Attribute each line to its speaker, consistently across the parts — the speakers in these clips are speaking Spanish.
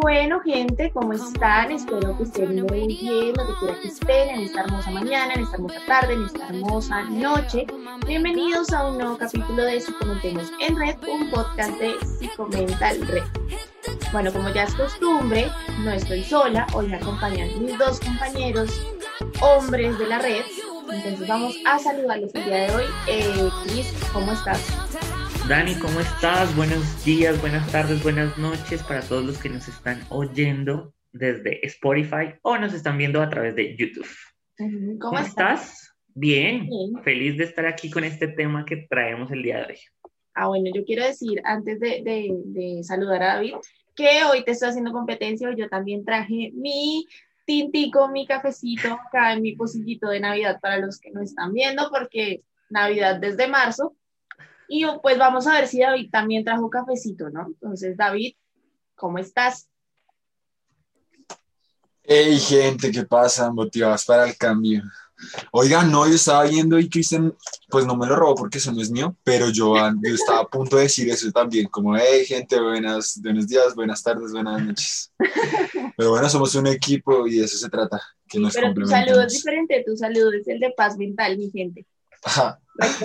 Speaker 1: Bueno, gente, ¿cómo están? Espero que estén muy bien, lo que quiera que estén en esta hermosa mañana, en esta hermosa tarde, en esta hermosa noche. Bienvenidos a un nuevo capítulo de Psicomentemos en Red, un podcast de Psicomental Red. Bueno, como ya es costumbre, no estoy sola, hoy me acompañan mis dos compañeros hombres de la red. Entonces vamos a saludarlos el día de hoy. Eh, Chris, ¿cómo estás?
Speaker 2: Dani, ¿cómo estás? Buenos días, buenas tardes, buenas noches para todos los que nos están oyendo desde Spotify o nos están viendo a través de YouTube.
Speaker 1: ¿Cómo, estás?
Speaker 2: Bien, feliz de estar aquí con este tema que traemos el día de hoy.
Speaker 1: Ah, bueno, yo quiero decir, antes de, de saludar a David, que hoy te estoy haciendo competencia, yo también traje mi tintico, mi cafecito acá en mi pocillito de Navidad para los que no están viendo, porque Navidad desde marzo, y pues vamos a ver si David también trajo cafecito, ¿no? Entonces, David, ¿cómo estás?
Speaker 3: Hey, gente, ¿qué pasa? Motivados para el cambio. Oigan, no, yo estaba viendo y Cristian, pues no me lo robó porque eso no es mío, pero yo, yo estaba a punto de decir eso también, como, hey, gente, buenas, buenos días, buenas tardes, buenas noches. Pero bueno, somos un equipo y de eso se trata, que nos
Speaker 1: Pero tu saludo es diferente, tu saludo es el de paz mental, mi gente.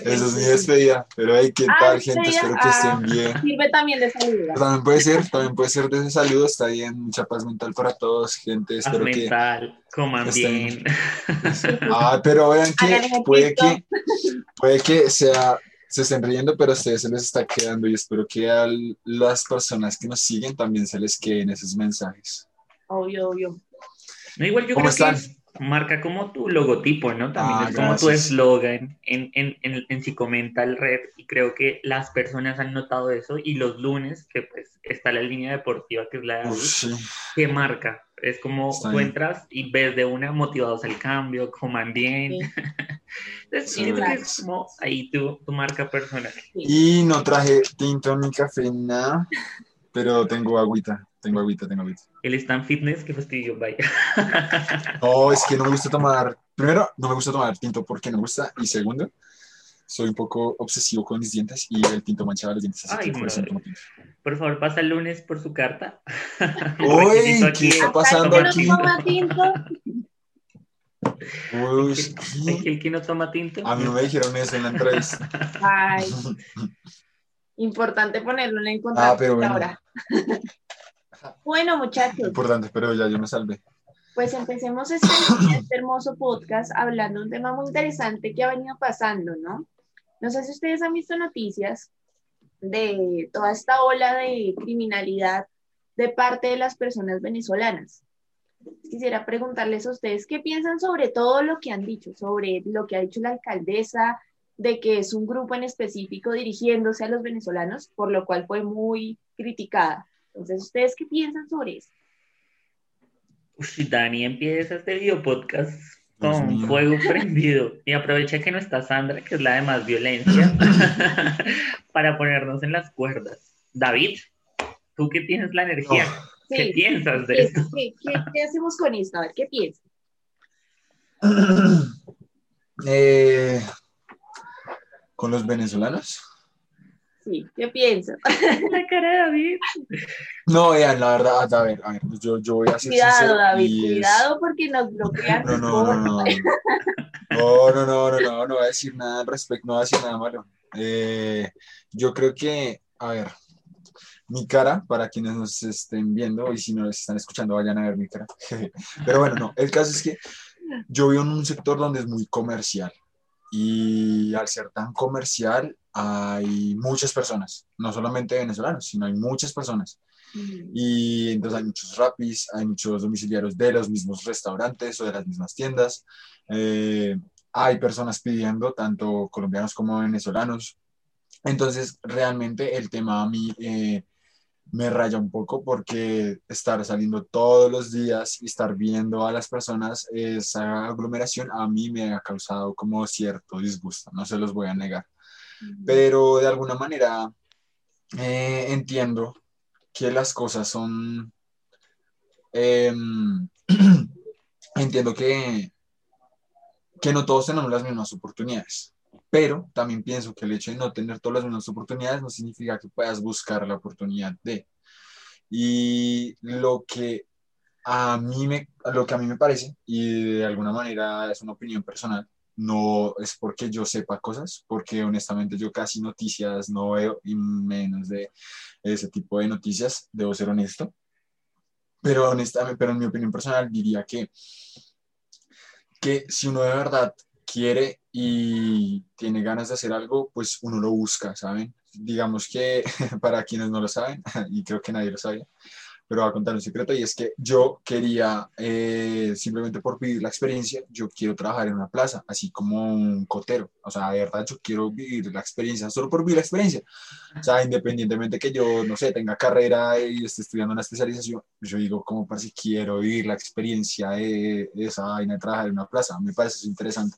Speaker 3: Eso es mi despedida, pero hay que tal, gente, espero que estén ah, bien.
Speaker 1: Sirve también de saludo.
Speaker 3: También puede ser, también puede ser de ese saludo, está bien, mucha paz mental para todos, gente, espero
Speaker 2: paz mental, coman bien.
Speaker 3: Ah, pero vean que puede que, puede que sea, se estén riendo, pero a ustedes se les está quedando y espero que a las personas que nos siguen también se les queden esos mensajes.
Speaker 1: Obvio, obvio.
Speaker 2: No, igual yo ¿Cómo creo están? que marca como tu logotipo, ¿no? También ah, es como tu eslogan en, en, en, en Psicomental Red y creo que las personas han notado eso y los lunes, que pues está la línea deportiva que es la de que marca. Es como tú entras y ves de una motivados al cambio, coman bien. Entonces, es como ahí tu, tu marca personal.
Speaker 3: Y no traje tinto ni café, nada, pero tengo agüita. Tengo agüita, tengo agüita.
Speaker 2: Está en fitness, qué fastidio, vaya.
Speaker 3: No, es que no me gusta tomar. Primero, no me gusta tomar tinto porque no me gusta. Y segundo, soy un poco obsesivo con mis dientes y el tinto manchaba los dientes. Así que por, eso tomo tinto.
Speaker 2: por favor, pasa el lunes por su carta.
Speaker 3: Uy, ¿qué está pasando aquí?
Speaker 1: No toma tinto?
Speaker 3: Uy,
Speaker 2: ¿El, el que no toma tinto?
Speaker 3: A mí no me dijeron eso en la entrevista.
Speaker 1: Ay. Importante ponerlo en contacto ah, pero bueno. ahora. Bueno, muchachos.
Speaker 3: Importante, pero ya yo me salvé.
Speaker 1: Pues empecemos este, este, hermoso podcast hablando de un tema muy interesante que ha venido pasando, ¿no? No sé si ustedes han visto noticias de toda esta ola de criminalidad de parte de las personas venezolanas. Quisiera preguntarles a ustedes qué piensan sobre todo lo que han dicho, sobre lo que ha dicho la alcaldesa, de que es un grupo en específico dirigiéndose a los venezolanos, por lo cual fue muy criticada. Entonces, ¿ustedes qué piensan sobre eso?
Speaker 2: Uy, Dani empieza este video podcast con fuego prendido y aprovecha que no está Sandra, que es la de más violencia, para ponernos en las cuerdas. David, tú que tienes la energía, ¿qué piensas de eso?
Speaker 1: ¿qué, hacemos con esto? A ver, ¿qué piensas?
Speaker 3: Eh, ¿Con los venezolanos?
Speaker 1: Sí, ¿qué piensas?
Speaker 2: La cara de David.
Speaker 3: No, vean, la verdad, a ver, a ver, yo, yo voy a
Speaker 1: hacer Cuidado, David, cuidado porque nos bloquean.
Speaker 3: No, no, no, no. No, no, no, no, no, no voy a decir nada al respecto, no voy a decir nada malo. Eh, yo creo que, a ver, mi cara, para quienes nos estén viendo y si no nos están escuchando, vayan a ver mi cara. Pero bueno, no, el caso es que yo vivo en un sector donde es muy comercial y al ser tan comercial hay muchas personas, no solamente venezolanos, sino hay muchas personas. Mm. Y entonces hay muchos rapis, hay muchos domiciliarios de los mismos restaurantes o de las mismas tiendas. Eh, hay personas pidiendo, tanto colombianos como venezolanos. Entonces, realmente el tema a mí eh, me raya un poco porque estar saliendo todos los días y estar viendo a las personas, esa aglomeración a mí me ha causado como cierto disgusto, no se los voy a negar. Pero de alguna manera eh, entiendo que las cosas son... Em, entiendo que, que no todos tenemos las mismas oportunidades pero también pienso que el hecho de no tener todas las mismas oportunidades no significa que puedas buscar la oportunidad de. Y lo que a mí me, lo que a mí me parece, y de alguna manera es una opinión personal, no es porque yo sepa cosas, porque honestamente yo casi noticias no veo y menos de ese tipo de noticias, debo ser honesto. Pero honestamente, pero en mi opinión personal diría que, que si uno de verdad quiere y tiene ganas de hacer algo, pues uno lo busca, ¿saben? Digamos que para quienes no lo saben, y creo que nadie lo sabe, pero voy a contar un secreto y es que yo quería, eh, simplemente por vivir la experiencia, yo quiero trabajar en una plaza, así como un cotero. O sea, de verdad, yo quiero vivir la experiencia, solo por vivir la experiencia. O sea, independientemente que yo, no sé, tenga carrera y esté estudiando una especialización, yo digo, como para si quiero vivir la experiencia de, de esa vaina de trabajar en una plaza, me parece interesante.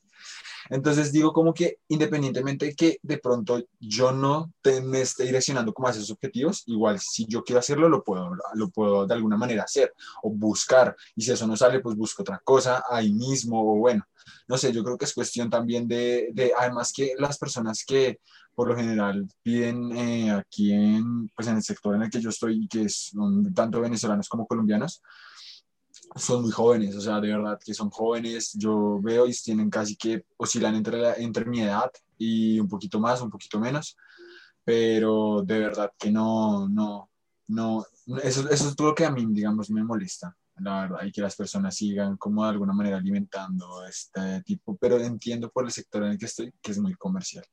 Speaker 3: Entonces digo como que independientemente de que de pronto yo no me esté direccionando como a esos objetivos, igual si yo quiero hacerlo, lo puedo, lo puedo de alguna manera hacer o buscar. Y si eso no sale, pues busco otra cosa ahí mismo o bueno, no sé, yo creo que es cuestión también de, de además que las personas que por lo general piden eh, aquí en, pues en el sector en el que yo estoy que son tanto venezolanos como colombianos, son muy jóvenes, o sea, de verdad que son jóvenes, yo veo y tienen casi que oscilan entre, entre mi edad y un poquito más, un poquito menos, pero de verdad que no, no, no, eso, eso es lo que a mí, digamos, me molesta, la verdad, y que las personas sigan como de alguna manera alimentando este tipo, pero entiendo por el sector en el que estoy que es muy comercial.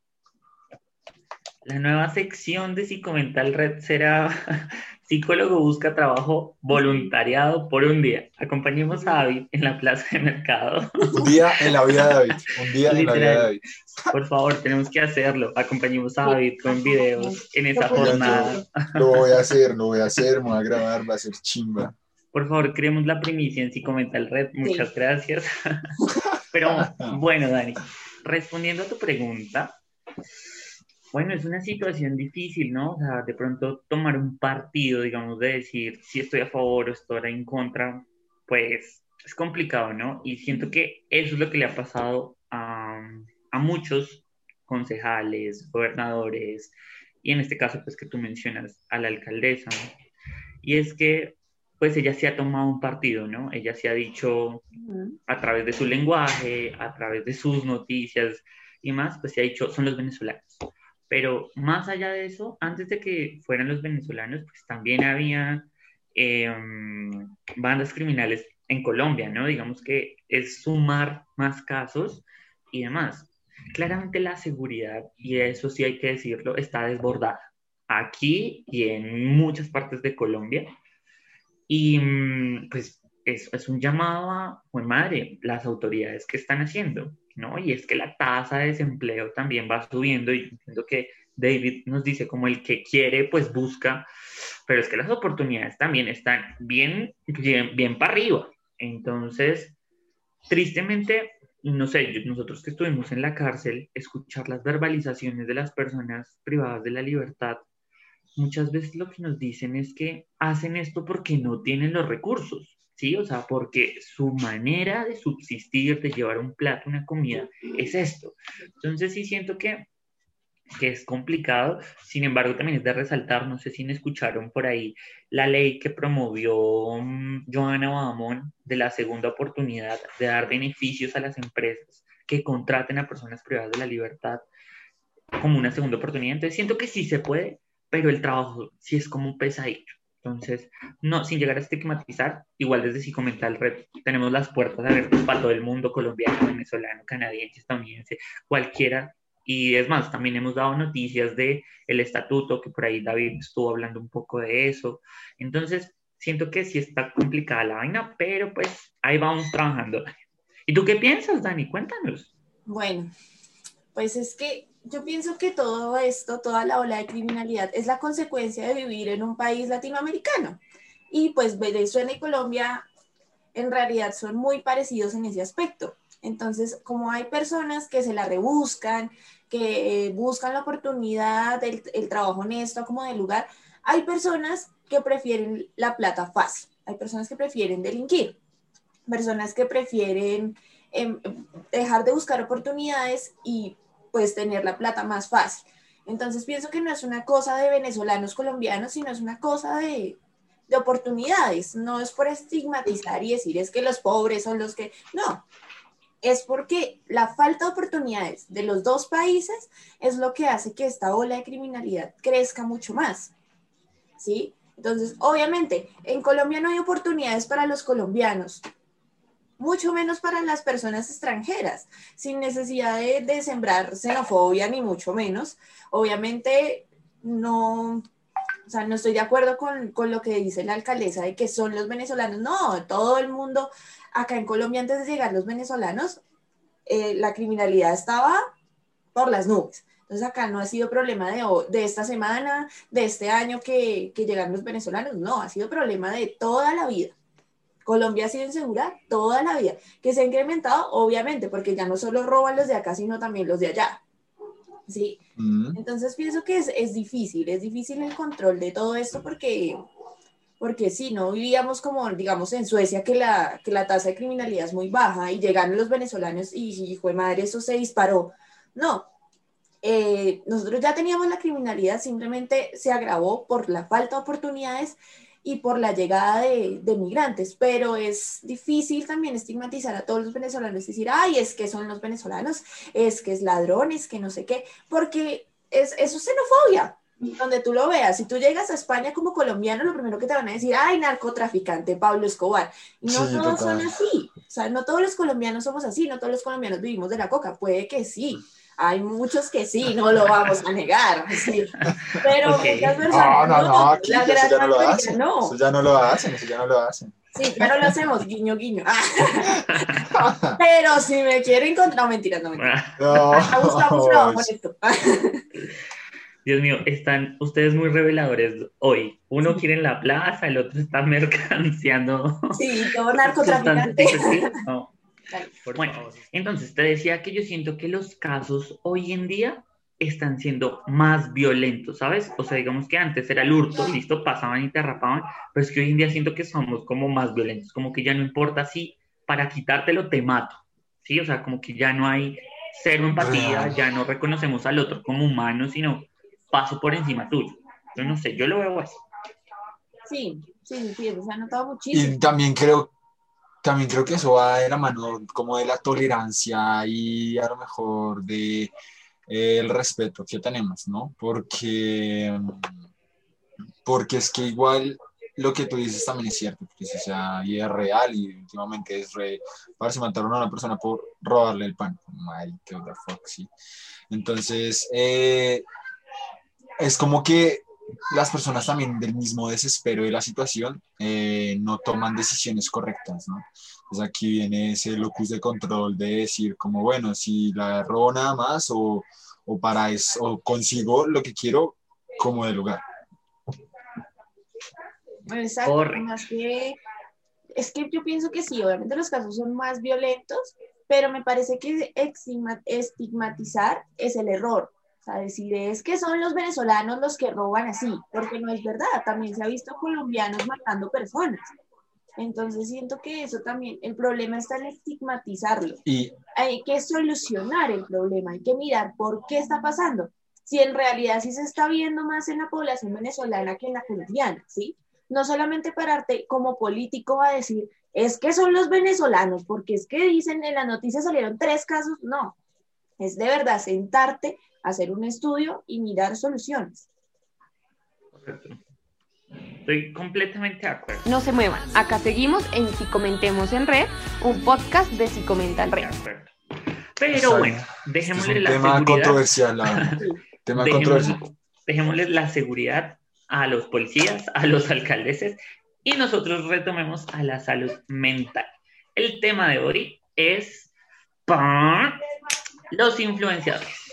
Speaker 2: La nueva sección de Psicomental Red será Psicólogo busca trabajo voluntariado por un día. Acompañemos a David en la plaza de mercado.
Speaker 3: Un día en la vida de David. Un día en la vida de David.
Speaker 2: Por favor, tenemos que hacerlo. Acompañemos a David con videos en esa jornada.
Speaker 3: Lo voy a hacer, lo voy a hacer, me voy a grabar, va a ser chimba.
Speaker 2: Por favor, creemos la primicia en Psicomental Red. Muchas gracias. Pero bueno, Dani, respondiendo a tu pregunta, bueno, es una situación difícil, ¿no? O sea, de pronto tomar un partido, digamos, de decir si estoy a favor o estoy en contra, pues es complicado, ¿no? Y siento que eso es lo que le ha pasado a, a muchos concejales, gobernadores, y en este caso, pues que tú mencionas a la alcaldesa, ¿no? Y es que, pues ella se ha tomado un partido, ¿no? Ella se ha dicho a través de su lenguaje, a través de sus noticias y más, pues se ha dicho, son los venezolanos. Pero más allá de eso, antes de que fueran los venezolanos, pues también había em, bandas criminales en Colombia, ¿no? Digamos que es sumar más casos y demás. Claramente la seguridad, y eso sí hay que decirlo, está desbordada aquí y en muchas partes de Colombia. Y mm, pues es, es un llamado a, pues madre, las autoridades que están haciendo ¿no? Y es que la tasa de desempleo también va subiendo y entiendo que David nos dice como el que quiere, pues busca, pero es que las oportunidades también están bien, bien, bien para arriba. Entonces, tristemente, no sé, nosotros que estuvimos en la cárcel, escuchar las verbalizaciones de las personas privadas de la libertad, muchas veces lo que nos dicen es que hacen esto porque no tienen los recursos. ¿Sí? O sea, porque su manera de subsistir, de llevar un plato, una comida, es esto. Entonces sí siento que, que es complicado, sin embargo también es de resaltar, no sé si me escucharon por ahí, la ley que promovió um, Joana Badamón de la segunda oportunidad de dar beneficios a las empresas que contraten a personas privadas de la libertad como una segunda oportunidad. Entonces siento que sí se puede, pero el trabajo sí es como un pesadillo. Entonces, no, sin llegar a estigmatizar, igual desde Psicomental Red tenemos las puertas abiertas para todo el mundo, colombiano, venezolano, canadiense, estadounidense, cualquiera. Y es más, también hemos dado noticias de el estatuto, que por ahí David estuvo hablando un poco de eso. Entonces, siento que sí está complicada la vaina, pero pues ahí vamos trabajando. ¿Y tú qué piensas, Dani? Cuéntanos.
Speaker 1: Bueno, pues es que yo pienso que todo esto, toda la ola de criminalidad es la consecuencia de vivir en un país latinoamericano. Y pues Venezuela y Colombia en realidad son muy parecidos en ese aspecto. Entonces, como hay personas que se la rebuscan, que buscan la oportunidad, el, el trabajo honesto como del lugar, hay personas que prefieren la plata fácil, hay personas que prefieren delinquir, personas que prefieren em, dejar de buscar oportunidades y puedes tener la plata más fácil. Entonces pienso que no es una cosa de venezolanos colombianos, sino es una cosa de, de oportunidades, no es por estigmatizar y decir es que los pobres son los que, no, es porque la falta de oportunidades de los dos países es lo que hace que esta ola de criminalidad crezca mucho más. ¿Sí? Entonces, obviamente, en Colombia no hay oportunidades para los colombianos, mucho menos para las personas extranjeras, sin necesidad de, sembrar xenofobia ni mucho menos. Obviamente, no, o sea, no estoy de acuerdo con, con, lo que dice la alcaldesa de que son los venezolanos. No, todo el mundo, acá en Colombia antes de llegar los venezolanos, eh, la criminalidad estaba por las nubes. Entonces acá no ha sido problema de, de esta semana, de este año que, que llegaron los venezolanos, no, ha sido problema de toda la vida. Colombia ha sido insegura toda la vida, que se ha incrementado, obviamente, porque ya no solo roban los de acá, sino también los de allá. ¿sí? Entonces pienso que es, es, difícil, es difícil el control de todo esto porque, porque sí, no vivíamos como, digamos, en Suecia, que la, que la tasa de criminalidad es muy baja y llegaron los venezolanos y, hijo de madre, eso se disparó. No, eh, nosotros ya teníamos la criminalidad, simplemente se agravó por la falta de oportunidades y por la llegada de, de, migrantes, pero es difícil también estigmatizar a todos los venezolanos y decir, ay, es que son los venezolanos, es que es ladrones, que no sé qué, porque es, eso es xenofobia, donde tú lo veas, si tú llegas a España como colombiano, lo primero que te van a decir, ay, narcotraficante, Pablo Escobar, y no todos son así, o sea, no todos los colombianos somos así, no todos los colombianos vivimos de la coca, puede que sí, hay muchos que sí, no lo vamos a negar, sí. pero muchas personas
Speaker 3: no, no, no, aquí la gran ya no lo hacen, no. Eso ya no lo hacen, eso ya no lo hacen.
Speaker 1: Sí, ya no lo hacemos, guiño, guiño. pero si me quieren encontrar, no, mentiras, no, mentiras. No, buscamos
Speaker 2: con esto. Dios mío, están ustedes muy reveladores hoy. Uno quiere en la plaza, el otro está mercanciando.
Speaker 1: Sí, todo narcotraficante.
Speaker 2: No. Bueno, entonces te decía que yo siento que los casos hoy en día están siendo más violentos, ¿sabes? O sea, digamos que antes era el hurto, listo, pasaban y te rapaban, pero es que hoy en día siento que somos como más violentos, como que ya no importa si para quitártelo te mato, ¿sí? O sea, como que ya no hay cero empatía, ya no reconocemos al otro como humano, sino paso por encima tuyo. Yo no sé, yo lo veo así.
Speaker 1: Sí, sí, sí, se ha notado muchísimo.
Speaker 3: Y también creo también creo que eso va de la mano como de la tolerancia y a lo mejor de eh, el respeto que tenemos, ¿no? Porque, porque es que igual lo que tú dices también es cierto, porque o sea, y es real y últimamente es re, para si mataron a una persona por robarle el pan, ay, qué the fuck, sí. Entonces, eh, es como que las personas también del mismo desespero de la situación eh, no toman decisiones correctas, ¿no? Pues aquí viene ese locus de control de decir como, bueno, si la robo nada más o, o para eso, o consigo lo que quiero como de lugar.
Speaker 1: Exacto, más que, es que yo pienso que sí, obviamente los casos son más violentos, pero me parece que estigmatizar es el error sea, decir es que son los venezolanos los que roban así, porque no es verdad, también se ha visto colombianos matando personas. Entonces siento que eso también, el problema está en estigmatizarlo. Y hay que solucionar el problema, hay que mirar por qué está pasando. Si en realidad sí se está viendo más en la población venezolana que en la colombiana, ¿sí? No solamente pararte como político a decir, es que son los venezolanos, porque es que dicen en la noticia salieron tres casos, no. Es de verdad sentarte hacer un estudio y mirar soluciones.
Speaker 2: Estoy completamente de acuerdo.
Speaker 4: No se muevan. Acá seguimos en Si Comentemos en Red, un podcast de Si Comenta en Red.
Speaker 2: Pero bueno, dejémosle la tema seguridad. Controversial, tema dejémosle, controversial. Dejémosle la seguridad a los policías, a los alcaldeses y nosotros retomemos a la salud mental. El tema de hoy es los influenciadores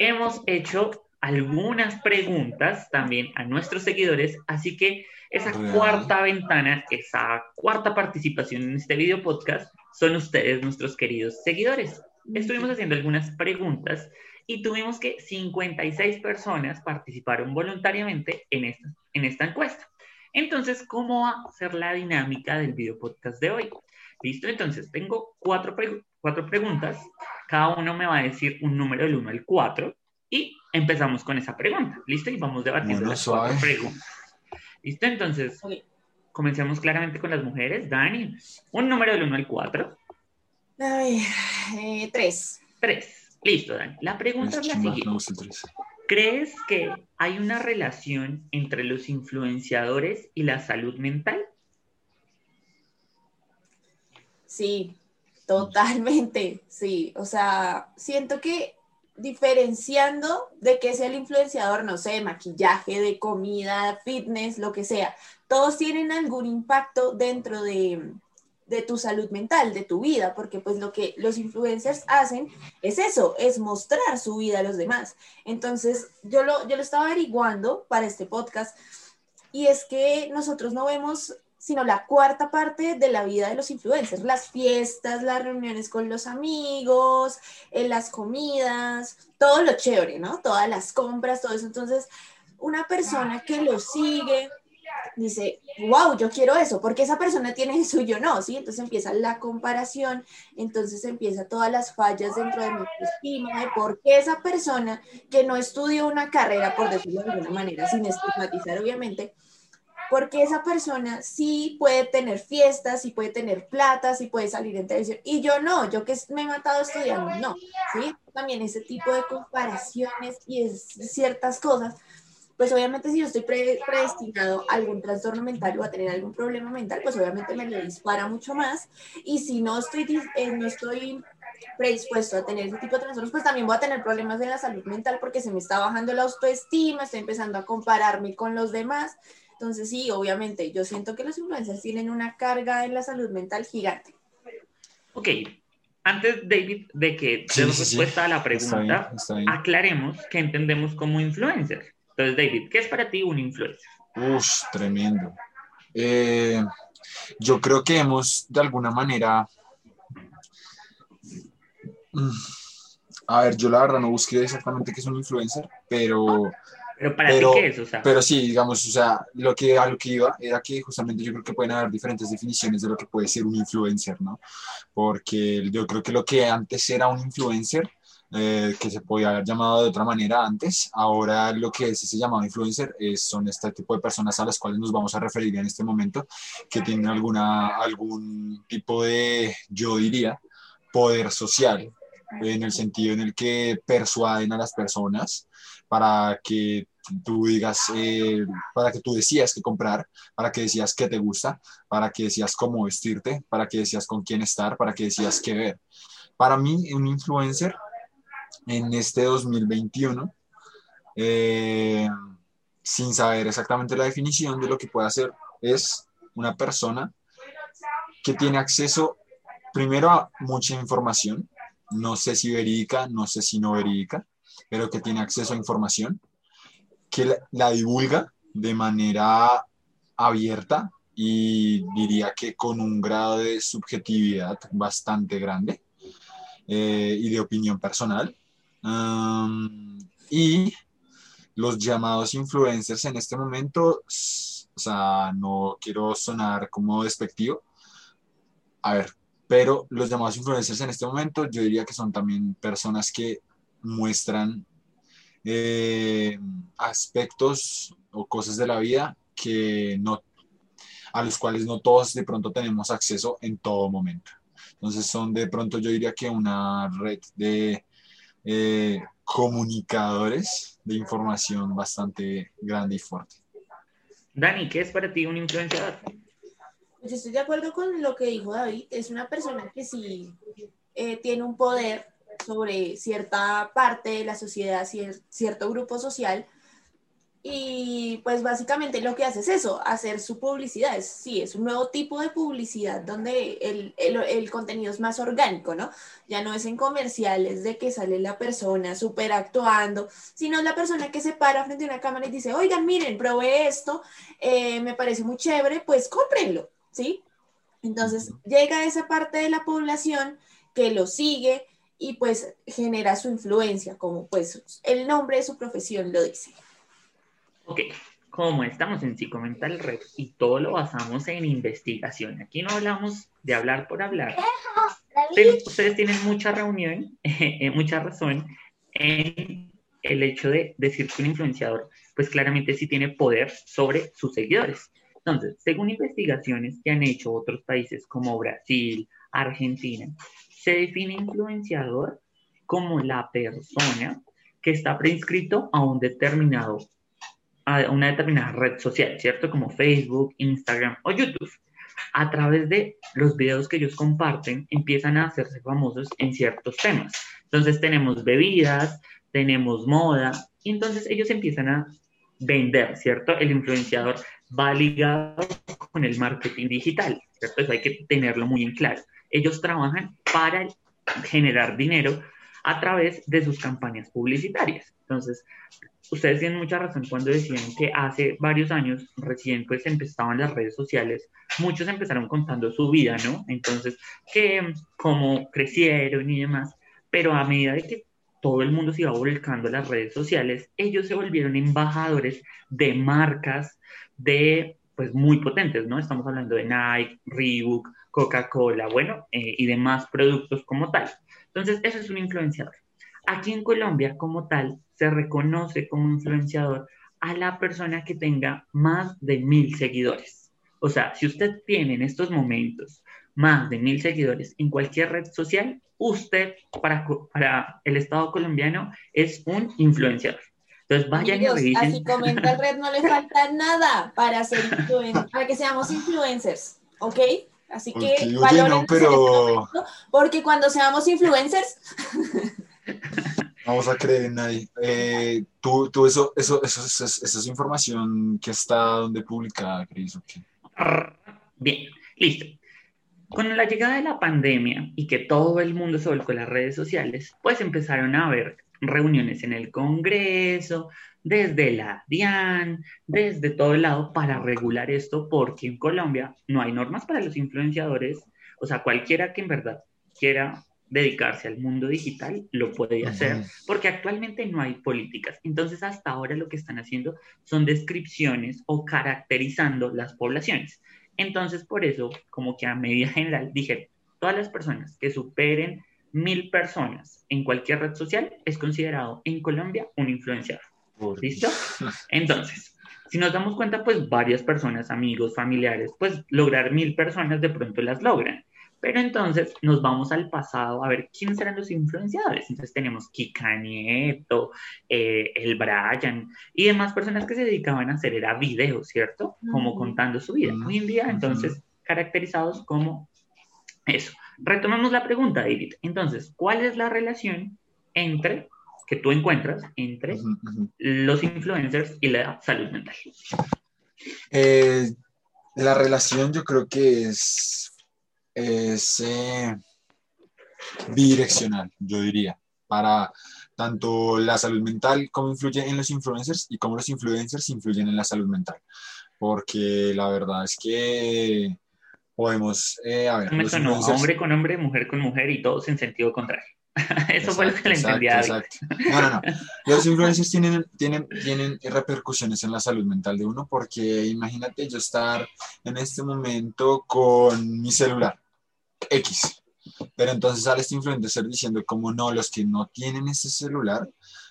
Speaker 2: hemos hecho algunas preguntas también a nuestros seguidores, así que esa cuarta ventana, esa cuarta participación en este video podcast son ustedes, nuestros queridos seguidores. Estuvimos haciendo algunas preguntas y tuvimos que 56 personas participaron voluntariamente en esta, en esta encuesta. Entonces, ¿cómo va a ser la dinámica del video podcast de hoy? Listo, entonces tengo cuatro, cuatro preguntas cada uno me va a decir un número del 1 al 4 y empezamos con esa pregunta. ¿Listo? Y vamos debatiendo las cuatro preguntas. ¿Listo? Entonces, comencemos claramente con las mujeres. Dani, un número del 1 al 4.
Speaker 1: Ay, eh, tres.
Speaker 2: Tres. Listo, Dani. La pregunta es la siguiente. ¿Crees que hay una relación entre los influenciadores y la salud mental?
Speaker 1: Sí, totalmente, sí. O sea, siento que diferenciando de que sea el influenciador, no sé, maquillaje, de comida, fitness, lo que sea, todos tienen algún impacto dentro de, de tu salud mental, de tu vida, porque pues lo que los influencers hacen es eso, es mostrar su vida a los demás. Entonces, yo lo, yo lo estaba averiguando para este podcast y es que nosotros no vemos sino la cuarta parte de la vida de los influencers, las fiestas, las reuniones con los amigos, eh, las comidas, todo lo chévere, ¿no? Todas las compras, todo eso. Entonces, una persona que lo sigue, dice, wow, yo quiero eso, porque esa persona tiene eso y yo no, ¿sí? Entonces empieza la comparación, entonces empieza todas las fallas dentro de mi estima, de por qué esa persona que no estudió una carrera, por decirlo de alguna manera, sin estigmatizar obviamente, porque esa persona sí puede tener fiestas, sí puede tener plata, sí puede salir en televisión, y yo no, yo que me he matado estudiando, no, ¿sí? También ese tipo de comparaciones y es ciertas cosas pues obviamente si yo estoy predestinado a algún trastorno mental o a tener algún problema mental, pues obviamente me lo dispara mucho más. Y si no estoy, eh, no estoy predispuesto a tener ese tipo de trastornos, pues también voy a tener problemas de la salud mental porque se me está bajando la autoestima, estoy empezando a compararme con los demás. Entonces sí, obviamente, yo siento que los influencers tienen una carga en la salud mental gigante.
Speaker 2: Ok, antes, David, de que demos respuesta a la pregunta, aclaremos que entendemos como influencer. Entonces, David, ¿qué es para ti un influencer?
Speaker 3: Uf, tremendo. Eh, yo creo que hemos, de alguna manera, mm, a ver, yo la verdad no busqué exactamente qué es un influencer, pero...
Speaker 2: Pero para ti, ¿qué es? O sea,
Speaker 3: pero sí, digamos, o sea, lo que, a lo que iba era que justamente yo creo que pueden haber diferentes definiciones de lo que puede ser un influencer, ¿no? Porque yo creo que lo que antes era un influencer eh, que se podía haber llamado de otra manera antes. Ahora lo que es ese llamado influencer es, son este tipo de personas a las cuales nos vamos a referir en este momento, que tienen alguna, algún tipo de, yo diría, poder social, en el sentido en el que persuaden a las personas para que tú digas, eh, para que tú decías qué comprar, para que decías qué te gusta, para que decías cómo vestirte, para que decías con quién estar, para que decías qué ver. Para mí, un influencer en este 2021, eh, sin saber exactamente la definición de lo que puede hacer, es una persona que tiene acceso primero a mucha información, no sé si verídica, no sé si no verídica, pero que tiene acceso a información, que la, divulga de manera abierta y diría que con un grado de subjetividad bastante grande eh, y de opinión personal. Y los llamados influencers en este momento, o sea, no quiero sonar como despectivo, a ver, pero los llamados influencers en este momento yo diría que son también personas que muestran eh, aspectos o cosas de la vida que no a los cuales no todos de pronto tenemos acceso en todo momento. Entonces son de pronto yo diría que una red de eh, comunicadores de información bastante grande y fuerte.
Speaker 2: Dani, ¿qué es para ti un influenciador?
Speaker 1: Pues estoy de acuerdo con lo que dijo David. Es una persona que sí eh, tiene un poder sobre cierta parte de la sociedad, cierto grupo social, y pues básicamente lo que hace es eso, hacer su publicidad. Es, sí, es un nuevo tipo de publicidad donde el, el, el, contenido es más orgánico, ¿no? Ya no es en comerciales de que sale la persona súper actuando, sino la persona que se para frente a una cámara y dice, oigan, miren, probé esto, eh, me parece muy chévere, pues cómprenlo, ¿sí? Entonces llega esa parte de la población que lo sigue y pues genera su influencia, como pues el nombre de su profesión lo dice.
Speaker 2: Ok, como estamos en Psicomental Red y todo lo basamos en investigación, aquí no hablamos de hablar por hablar. Ustedes tienen mucha reunión, eh, mucha razón en el hecho de decir que un influenciador pues claramente sí tiene poder sobre sus seguidores. Entonces, según investigaciones que han hecho otros países como Brasil, Argentina, se define influenciador como la persona que está preinscrito a un determinado a una determinada red social, ¿cierto? Como Facebook, Instagram o YouTube. A través de los videos que ellos comparten, empiezan a hacerse famosos en ciertos temas. Entonces tenemos bebidas, tenemos moda, y entonces ellos empiezan a vender, ¿cierto? El influenciador va ligado con el marketing digital, ¿cierto? Eso hay que tenerlo muy en claro. Ellos trabajan para generar dinero a través de sus campañas publicitarias. Entonces, ustedes tienen mucha razón cuando decían que hace varios años, recién pues empezaban las redes sociales, muchos empezaron contando su vida, ¿no? Entonces, que cómo crecieron y demás, pero a medida de que todo el mundo se iba volcando a las redes sociales, ellos se volvieron embajadores de marcas de pues muy potentes, ¿no? Estamos hablando de Nike, Reebok, Coca-Cola, bueno, eh, y demás productos como tal. Entonces, eso es un influenciador. Aquí en Colombia, como tal, se reconoce como influenciador a la persona que tenga más de mil seguidores. O sea, si usted tiene en estos momentos más de mil seguidores en cualquier red social, usted para, para el Estado colombiano es un influenciador. Entonces vayan y revisen.
Speaker 1: Así comenta el red, no le falta nada para ser para que seamos influencers, ¿ok? Así que valoren
Speaker 3: pero...
Speaker 1: porque cuando seamos influencers
Speaker 3: Vamos a creer en nadie. Eh, ¿tú, tú eso, eso, eso, eso, es información que está donde publicada, Cris?
Speaker 2: Bien, listo. Con la llegada de la pandemia y que todo el mundo se volcó a las redes sociales, pues empezaron a haber reuniones en el Congreso, desde la DIAN, desde todo el lado para regular esto, porque en Colombia no hay normas para los influenciadores, o sea, cualquiera que en verdad quiera dedicarse al mundo digital, lo puede hacer, porque actualmente no hay políticas. Entonces, hasta ahora lo que están haciendo son descripciones o caracterizando las poblaciones. Entonces, por eso, como que a medida general, dije, todas las personas que superen mil personas en cualquier red social es considerado en Colombia un influenciador. ¿Listo? Entonces, si nos damos cuenta, pues varias personas, amigos, familiares, pues lograr mil personas de pronto las logran. Pero entonces nos vamos al pasado a ver quiénes eran los influenciadores. Entonces tenemos Kika Nieto, eh, el Brian y demás personas que se dedicaban a hacer era videos, ¿cierto? Como contando su vida. Hoy en día, entonces, caracterizados como eso. Retomamos la pregunta, David. Entonces, ¿cuál es la relación entre que tú encuentras entre los influencers y la salud mental?
Speaker 3: Eh, la relación yo creo que es es eh, bidireccional, yo diría, para tanto la salud mental, cómo influye en los influencers y cómo los influencers influyen en la salud mental. Porque la verdad es que podemos, eh, a ver,
Speaker 2: hombre con hombre, mujer con mujer y todos en sentido contrario. Eso fue lo que le entendía. Exacto.
Speaker 3: No, no, no. Los influencers tienen, tienen, tienen repercusiones en la salud mental de uno porque imagínate yo estar en este momento con mi celular X. Pero entonces sale este influencer diciendo como no, los que no tienen ese celular,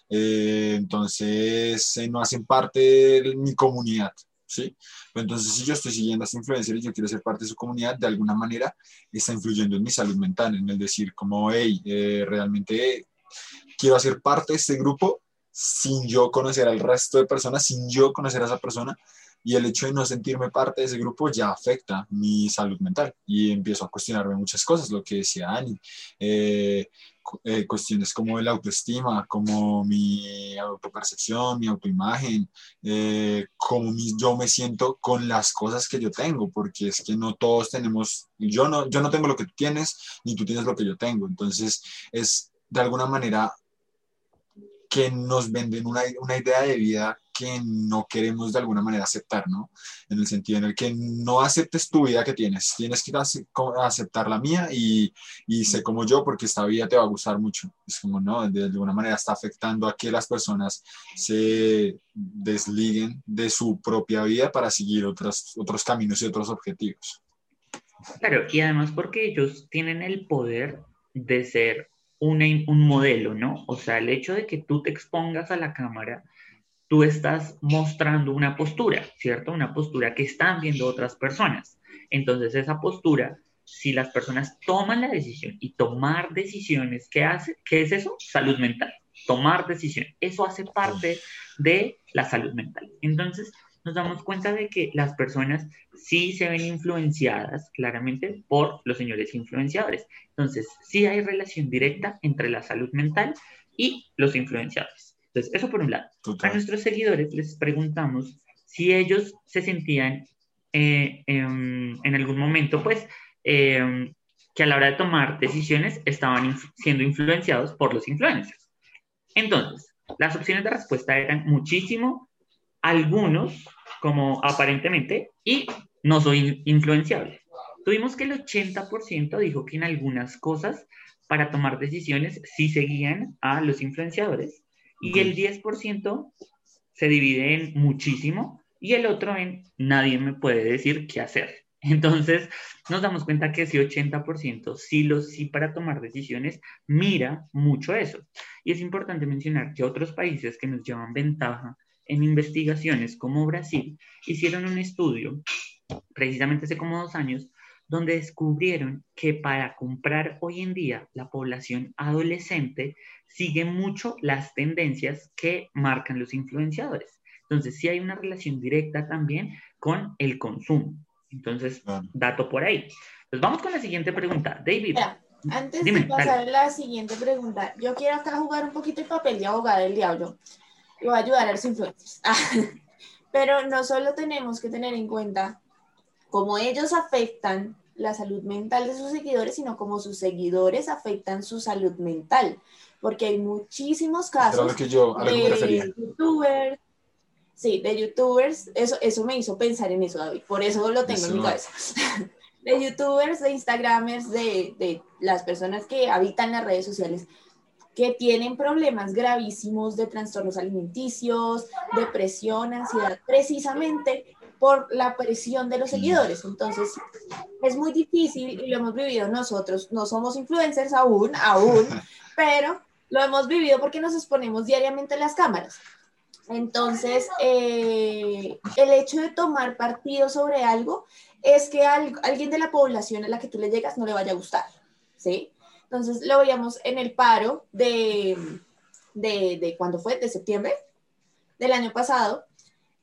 Speaker 3: eh, entonces eh, no hacen parte de mi comunidad. ¿Sí? Entonces, si yo estoy siguiendo a este influencer y yo quiero ser parte de su comunidad, de alguna manera está influyendo en mi salud mental, en el decir como, hey, eh, realmente quiero hacer parte de este grupo sin yo conocer al resto de personas, sin yo conocer a esa persona, y el hecho de no sentirme parte de ese grupo ya afecta mi salud mental y empiezo a cuestionarme muchas cosas, lo que decía Ani, eh, eh, cuestiones como la autoestima, como mi autopercepción, mi autoimagen, eh, como yo me siento con las cosas que yo tengo, porque es que no todos tenemos, yo no, yo no tengo lo que tú tienes, ni tú tienes lo que yo tengo, entonces es de alguna manera que nos venden una, una idea de vida que no queremos de alguna manera aceptar, ¿no? En el sentido en el que no aceptes tu vida que tienes, tienes que aceptar la mía y, y sé como yo porque esta vida te va a gustar mucho. Es como, ¿no? De, alguna manera está afectando a que las personas se desliguen de su propia vida para seguir otros, otros caminos y otros objetivos.
Speaker 2: Claro, y además porque ellos tienen el poder de ser un modelo, ¿no? O sea, el hecho de que tú te expongas a la cámara tú estás mostrando una postura, ¿cierto? Una postura que están viendo otras personas. Entonces esa postura, si las personas toman la decisión y tomar decisiones, ¿qué hace? ¿Qué es eso? Salud mental. Tomar decisiones. Eso hace parte de la salud mental. Entonces, nos damos cuenta de que las personas sí se ven influenciadas claramente por los señores influenciadores. Entonces, sí hay relación directa entre la salud mental y los influenciadores. Entonces, eso por un lado. A nuestros seguidores les preguntamos si ellos se sentían eh, em, en algún momento, pues, em, que a la hora de tomar decisiones estaban siendo influenciados por los influencers. Entonces, las opciones de respuesta eran muchísimo, algunos, como aparentemente, y no soy influenciable. Tuvimos que el 80% dijo que en algunas cosas para tomar decisiones sí seguían a los influenciadores y el 10% se divide en muchísimo y el otro en nadie me puede decir qué hacer. Entonces, nos damos cuenta que ese 80% sí lo sí para tomar decisiones mira mucho eso. Y es importante mencionar que otros países que nos llevan ventaja en investigaciones como Brasil hicieron un estudio precisamente hace como dos años donde descubrieron que para comprar hoy en día la población adolescente sigue mucho las tendencias que marcan los influenciadores. Entonces, sí hay una relación directa también con el consumo. Entonces, dato por ahí. Pues vamos con la siguiente pregunta. David.
Speaker 1: antes de pasar a la siguiente pregunta, yo quiero acá jugar un poquito el papel de abogado del diablo y voy a ayudar a los influencers. Pero no solo tenemos que tener en cuenta cómo ellos afectan la salud mental de sus seguidores, sino cómo sus seguidores afectan su salud mental. Porque hay muchísimos casos
Speaker 3: que yo, de
Speaker 1: youtubers, Sí, de youtubers, eso, eso me hizo pensar en eso, David, por eso lo tengo en mi cabeza. de youtubers, de instagramers, de, de las personas que habitan las redes sociales, que tienen problemas gravísimos de trastornos alimenticios, depresión, ansiedad, precisamente por la presión de los seguidores. Entonces, es muy difícil y lo hemos vivido nosotros. No somos influencers aún, aún, pero lo hemos vivido porque nos exponemos diariamente en las cámaras. Entonces, eh, el hecho de tomar partido sobre algo es que a alguien de la población a la que tú le llegas no le vaya a gustar, ¿sí? Entonces, lo veíamos en el paro de, de, de cuando fue, de septiembre del año pasado,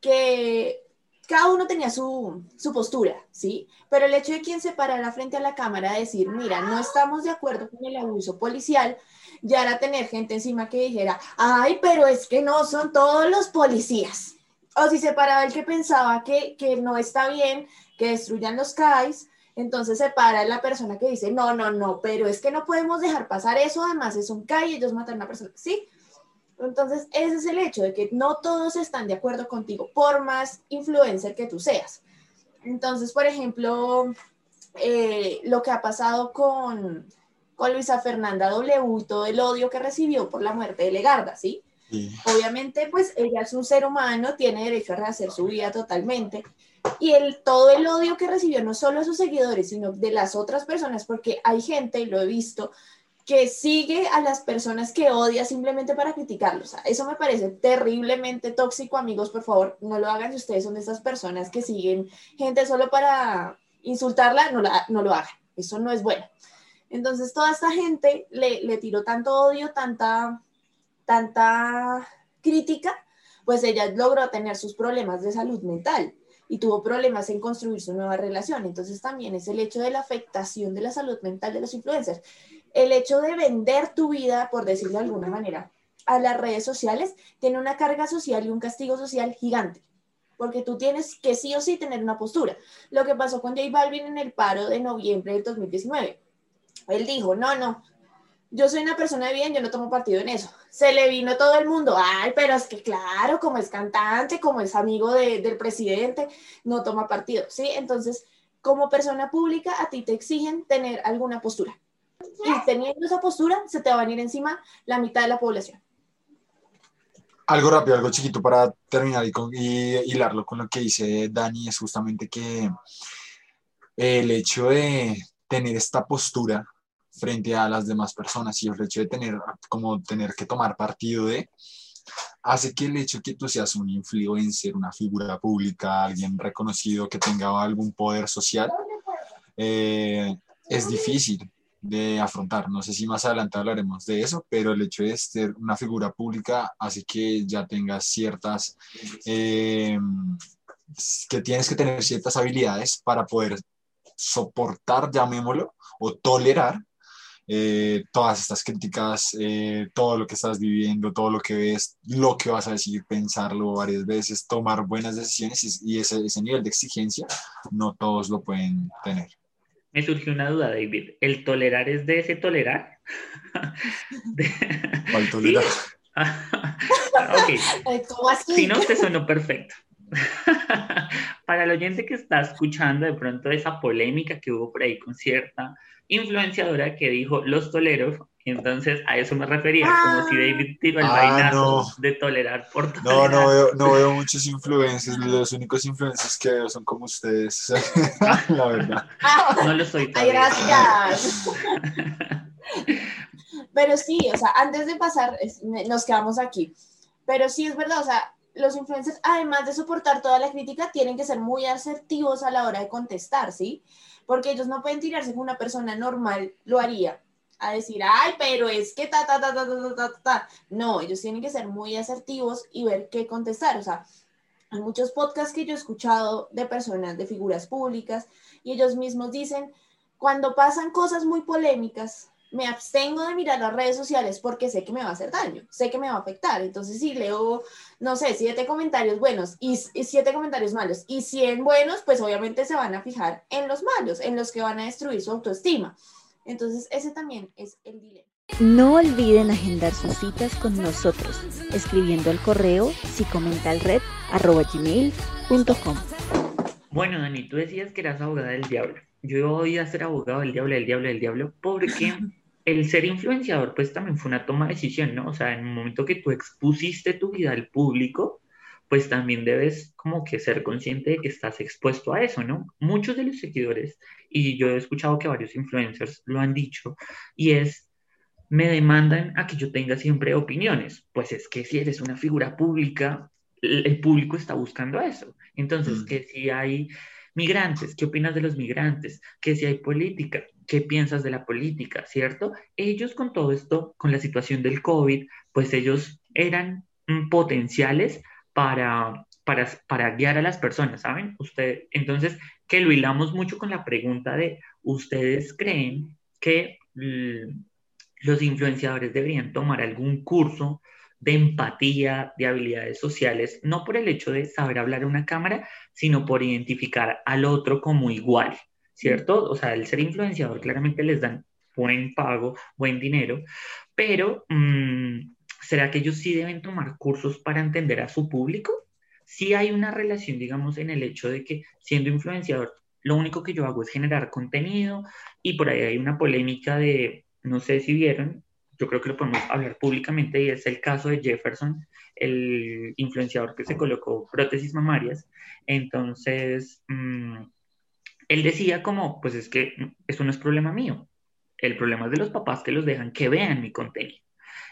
Speaker 1: que cada uno tenía su, su, postura, ¿sí? Pero el hecho de quien se parara frente a la cámara a decir, mira, no estamos de acuerdo con el abuso policial, ya era tener gente encima que dijera, ay, pero es que no son todos los policías. O si se paraba el que pensaba que, que no está bien que destruyan los CAIs, entonces se para la persona que dice, no, no, no, pero es que no podemos dejar pasar eso, además es un CAI, ellos matan a una persona, ¿sí? Entonces, ese es el hecho de que no todos están de acuerdo contigo, por más influencer que tú seas. Entonces, por ejemplo, eh, lo que ha pasado con, con Luisa Fernanda W, todo el odio que recibió por la muerte de Legarda, ¿sí? Obviamente, pues ella es un ser humano, tiene derecho a rehacer su vida totalmente. Y el, todo el odio que recibió, no solo a sus seguidores, sino de las otras personas, porque hay gente, lo he visto, que sigue a las personas que odia simplemente para criticarlos. eso me parece terriblemente tóxico, amigos, por favor, no lo hagan si ustedes son de esas personas que siguen gente solo para insultarla, no, no lo hagan. Eso no es bueno. Entonces, toda esta gente le, le tiró tanto odio, tanta, tanta crítica, pues ella logró tener sus problemas de salud mental y tuvo problemas en construir su nueva relación. Entonces también es el hecho de la afectación de la salud mental de los influencers. El hecho de vender tu vida, por decirlo de alguna manera, a las redes sociales, tiene una carga social y un castigo social gigante. Porque tú tienes que sí o sí tener una postura. Lo que pasó con J Balvin en el paro de noviembre del 2019 él dijo, no, no, yo soy una persona de bien, yo no tomo partido en eso. Se le vino todo el mundo, ay, pero es que claro, como es cantante, como es amigo del presidente, no toma partido, ¿sí? Entonces, como persona pública, a ti te exigen tener alguna postura. Y teniendo esa postura, se te va a venir encima la mitad de la población.
Speaker 3: Algo rápido, algo chiquito para terminar y, y hilarlo con lo que dice Dani, es justamente que el hecho de tener esta postura frente a las demás personas y el hecho de tener como tener que tomar partido de hace que el hecho que tú seas un influencer, una figura pública, alguien reconocido que tenga algún poder social, eh, es difícil de afrontar. No sé si más adelante hablaremos de eso, pero el hecho de ser una figura pública hace que ya tengas ciertas, eh, que tienes que tener ciertas habilidades para poder soportar, llamémoslo, o tolerar eh, todas estas críticas, eh, todo lo que estás viviendo, todo lo que ves, lo que vas a decir, pensarlo varias veces, tomar buenas decisiones y, ese, ese nivel de exigencia no todos lo pueden tener.
Speaker 2: Me surgió una duda, David. ¿El tolerar es de ese tolerar?
Speaker 3: ¿Cuál tolerar?
Speaker 2: ¿Cómo así? Si no, te sonó perfecto. Para el oyente que está escuchando de pronto esa polémica que hubo por ahí con cierta influenciadora que dijo los toleros, entonces a eso me refería, como si David tiró el ah, vainazo de tolerar por
Speaker 3: tolerar. No, no veo, no veo muchos influencers, los únicos influencers que veo son como ustedes, la verdad.
Speaker 2: No lo soy
Speaker 1: Ay, gracias. Pero sí, o sea, antes de pasar, nos quedamos aquí. Pero sí es verdad, o sea, los influencers, además de soportar toda la crítica, tienen que ser muy asertivos a la hora de contestar, ¿sí? Porque ellos no pueden tirarse con una persona normal, lo haría, a decir, ay, pero es que ta, ta, ta, ta, ta, ta, ta, No, ellos tienen que ser muy asertivos y ver qué contestar. O sea, hay muchos podcasts que yo he escuchado de personas, de figuras públicas, y ellos mismos dicen, cuando pasan cosas muy polémicas, me abstengo de mirar las redes sociales porque sé que me va a hacer daño, sé que me va a afectar. Entonces, si leo, no sé, siete comentarios buenos y, siete comentarios malos y cien buenos, pues obviamente se van a fijar en los malos, en los que van a destruir su autoestima. Entonces, ese también es el dilema.
Speaker 5: No olviden agendar sus citas con nosotros, escribiendo al correo psicomentalred.com.
Speaker 2: Bueno, Dani, tú decías que eras abogada del diablo. Yo voy a ser abogado del diablo, del diablo, del diablo, porque el ser influenciador, pues también fue una toma de decisión, ¿no? O sea, en el momento que tú expusiste tu vida al público, pues también debes como que ser consciente de que estás expuesto a eso, ¿no? Muchos de los seguidores, y yo he escuchado que varios influencers lo han dicho, y es, me demandan a que yo tenga siempre opiniones. Pues es que si eres una figura pública, el público está buscando eso. Entonces, mm. que si hay migrantes, ¿qué opinas de los migrantes? Que si hay política, ¿qué piensas de la política? ¿Cierto? Ellos con todo esto, con la situación del COVID, pues ellos eran mm, potenciales para, para, guiar a las personas, ¿saben? Usted, entonces, que lo hilamos mucho con la pregunta de, ¿ustedes creen que los influenciadores deberían tomar algún curso de empatía, de habilidades sociales, no por el hecho de saber hablar a una cámara, sino por identificar al otro como igual, ¿cierto? O sea, el ser influenciador claramente les dan buen pago, buen dinero, pero mm, ¿será que ellos sí deben tomar cursos para entender a su público? Sí hay una relación, digamos, en el hecho de que siendo influenciador, lo único que yo hago es generar contenido y por ahí hay una polémica de, no sé si vieron, yo creo que lo podemos hablar públicamente y es el caso de Jefferson, el influenciador que se colocó prótesis mamarias. Entonces, mm, él decía como, pues es que eso no es problema mío, el problema es de los papás que los dejan que vean mi contenido.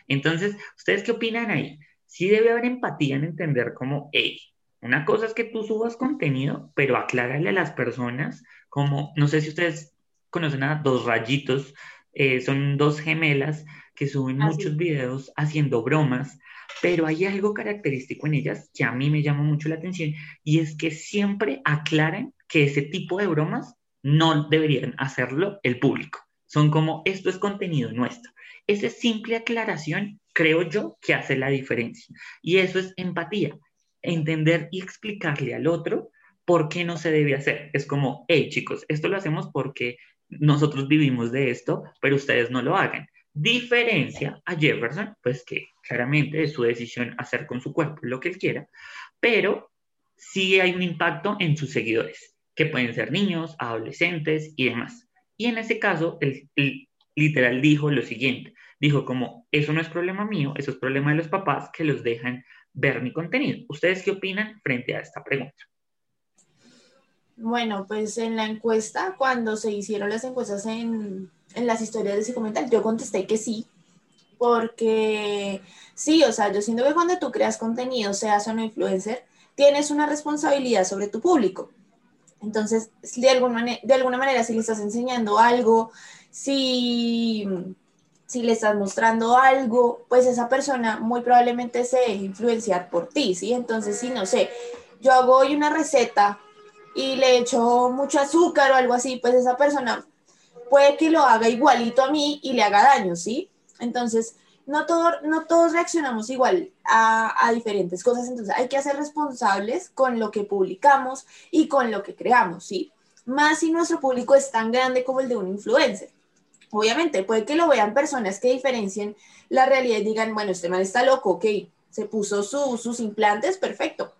Speaker 2: Entonces, ¿ustedes qué opinan ahí? Sí debe haber empatía en entender como, hey, una cosa es que tú subas contenido, pero aclárale a las personas como, no sé si ustedes conocen a dos rayitos, eh, son dos gemelas que suben muchos videos haciendo bromas, pero hay algo característico en ellas que a mí me llama mucho la atención y es que siempre aclaran que ese tipo de bromas no deberían hacerlo el público. Son como, esto es contenido nuestro. Esa simple aclaración creo yo que hace la diferencia. Y eso es empatía, entender y explicarle al otro por qué no se debe hacer. Es como, hey chicos, esto lo hacemos porque nosotros vivimos de esto, pero ustedes no lo hagan. Diferencia a Jefferson, pues que claramente es su decisión hacer con su cuerpo lo que él quiera, pero sí hay un impacto en sus seguidores, que pueden ser niños, adolescentes y demás. Y en ese caso, él, literal dijo lo siguiente, dijo como, eso no es problema mío, eso es problema de los papás que los dejan ver mi contenido. ¿Ustedes qué opinan frente a esta pregunta?
Speaker 1: Bueno, pues en la encuesta, cuando se hicieron las encuestas en, en las historias de Psicomental, yo contesté que sí, Porque sí, o sea, yo siento que cuando tú creas contenido, seas o no influencer, tienes una responsabilidad sobre tu público. Entonces, de alguna, de alguna manera, si le estás enseñando algo, si, si le estás mostrando algo, pues esa persona muy probablemente se deje influenciar por ti, ¿sí? Entonces, si no sé, yo hago hoy una receta y le echo mucho azúcar o algo así, pues esa persona puede que lo haga igualito a mí y le haga daño, ¿sí? Entonces, no, todo, no todos reaccionamos igual a, a, diferentes cosas, entonces hay que ser responsables con lo que publicamos y con lo que creamos, ¿sí? Más si nuestro público es tan grande como el de un influencer. Obviamente, puede que lo vean personas que diferencien la realidad y digan, bueno, este man está loco, ok, se puso sus implantes, perfecto.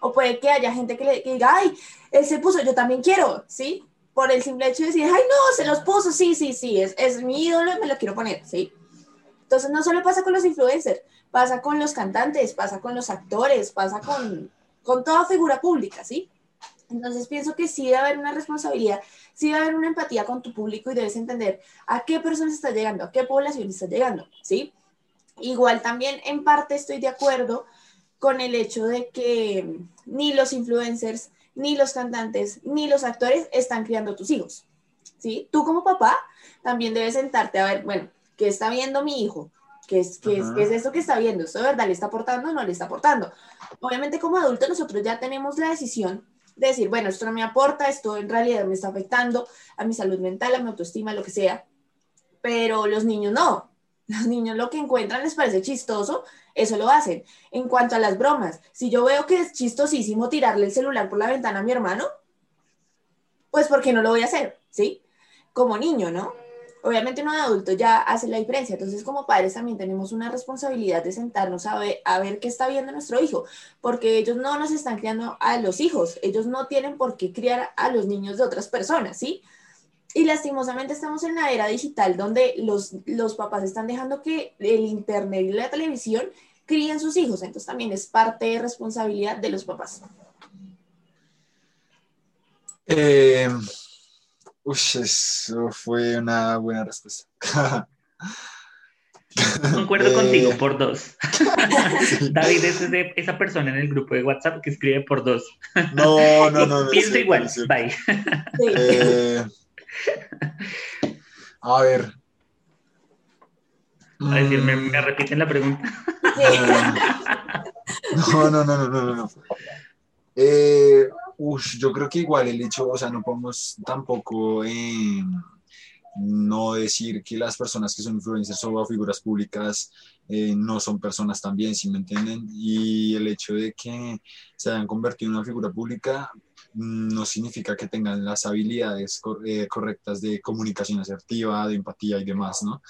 Speaker 1: O puede que haya gente que le diga, ay, él se puso, yo también quiero, ¿sí? Por el simple hecho de decir, ay, no, se los puso, sí, sí, sí, es, es mi ídolo y me lo quiero poner, ¿sí? Entonces no solo pasa con los influencers, pasa con los cantantes, pasa con los actores, pasa con, con toda figura pública, ¿sí? Entonces pienso que sí debe haber una responsabilidad, sí debe haber una empatía con tu público y debes entender a qué personas estás llegando, a qué población estás llegando, ¿sí? Igual también en parte estoy de acuerdo con el hecho de que ni los influencers, ni los cantantes, ni los actores están criando tus hijos, ¿sí? Tú como papá también debes sentarte a ver, bueno, ¿Qué está viendo mi hijo? ¿Qué es, qué es, qué es esto que está viendo? ¿Esto de verdad le está aportando o no le está aportando? Obviamente como adultos nosotros ya tenemos la decisión de decir, bueno, esto no me aporta, esto en realidad me está afectando a mi salud mental, a mi autoestima, lo que sea. Pero los niños no. Los niños lo que encuentran les parece chistoso, eso lo hacen. En cuanto a las bromas, si yo veo que es chistosísimo tirarle el celular por la ventana a mi hermano, pues porque no lo voy a hacer, ¿sí? Como niño, ¿no? Obviamente uno de adulto ya hace la diferencia, entonces como padres también tenemos una responsabilidad de sentarnos a ver, a ver qué está viendo nuestro hijo, porque ellos no nos están criando a los hijos, ellos no tienen por qué criar a los niños de otras personas, ¿sí? Y lastimosamente estamos en la era digital donde los, los papás están dejando que el internet y la televisión críen sus hijos, entonces también es parte de responsabilidad de los papás.
Speaker 3: Eh, Uy, eso fue una buena respuesta.
Speaker 2: Concuerdo contigo por dos. David es esa persona en el grupo de WhatsApp que escribe por dos.
Speaker 3: No, no, no.
Speaker 2: Pienso igual. Bye.
Speaker 3: Eh, a ver.
Speaker 2: A decir, ¿me, ¿me, repiten la pregunta?
Speaker 3: no, no, no, no, no, no. Eh, Uf, yo creo que igual el hecho, o sea, no podemos tampoco eh, no decir que las personas que son influencers o figuras públicas eh, no son personas también, si me entienden? Y el hecho de que se hayan convertido en una figura pública no significa que tengan las habilidades eh, correctas de comunicación asertiva, de empatía y demás, ¿no?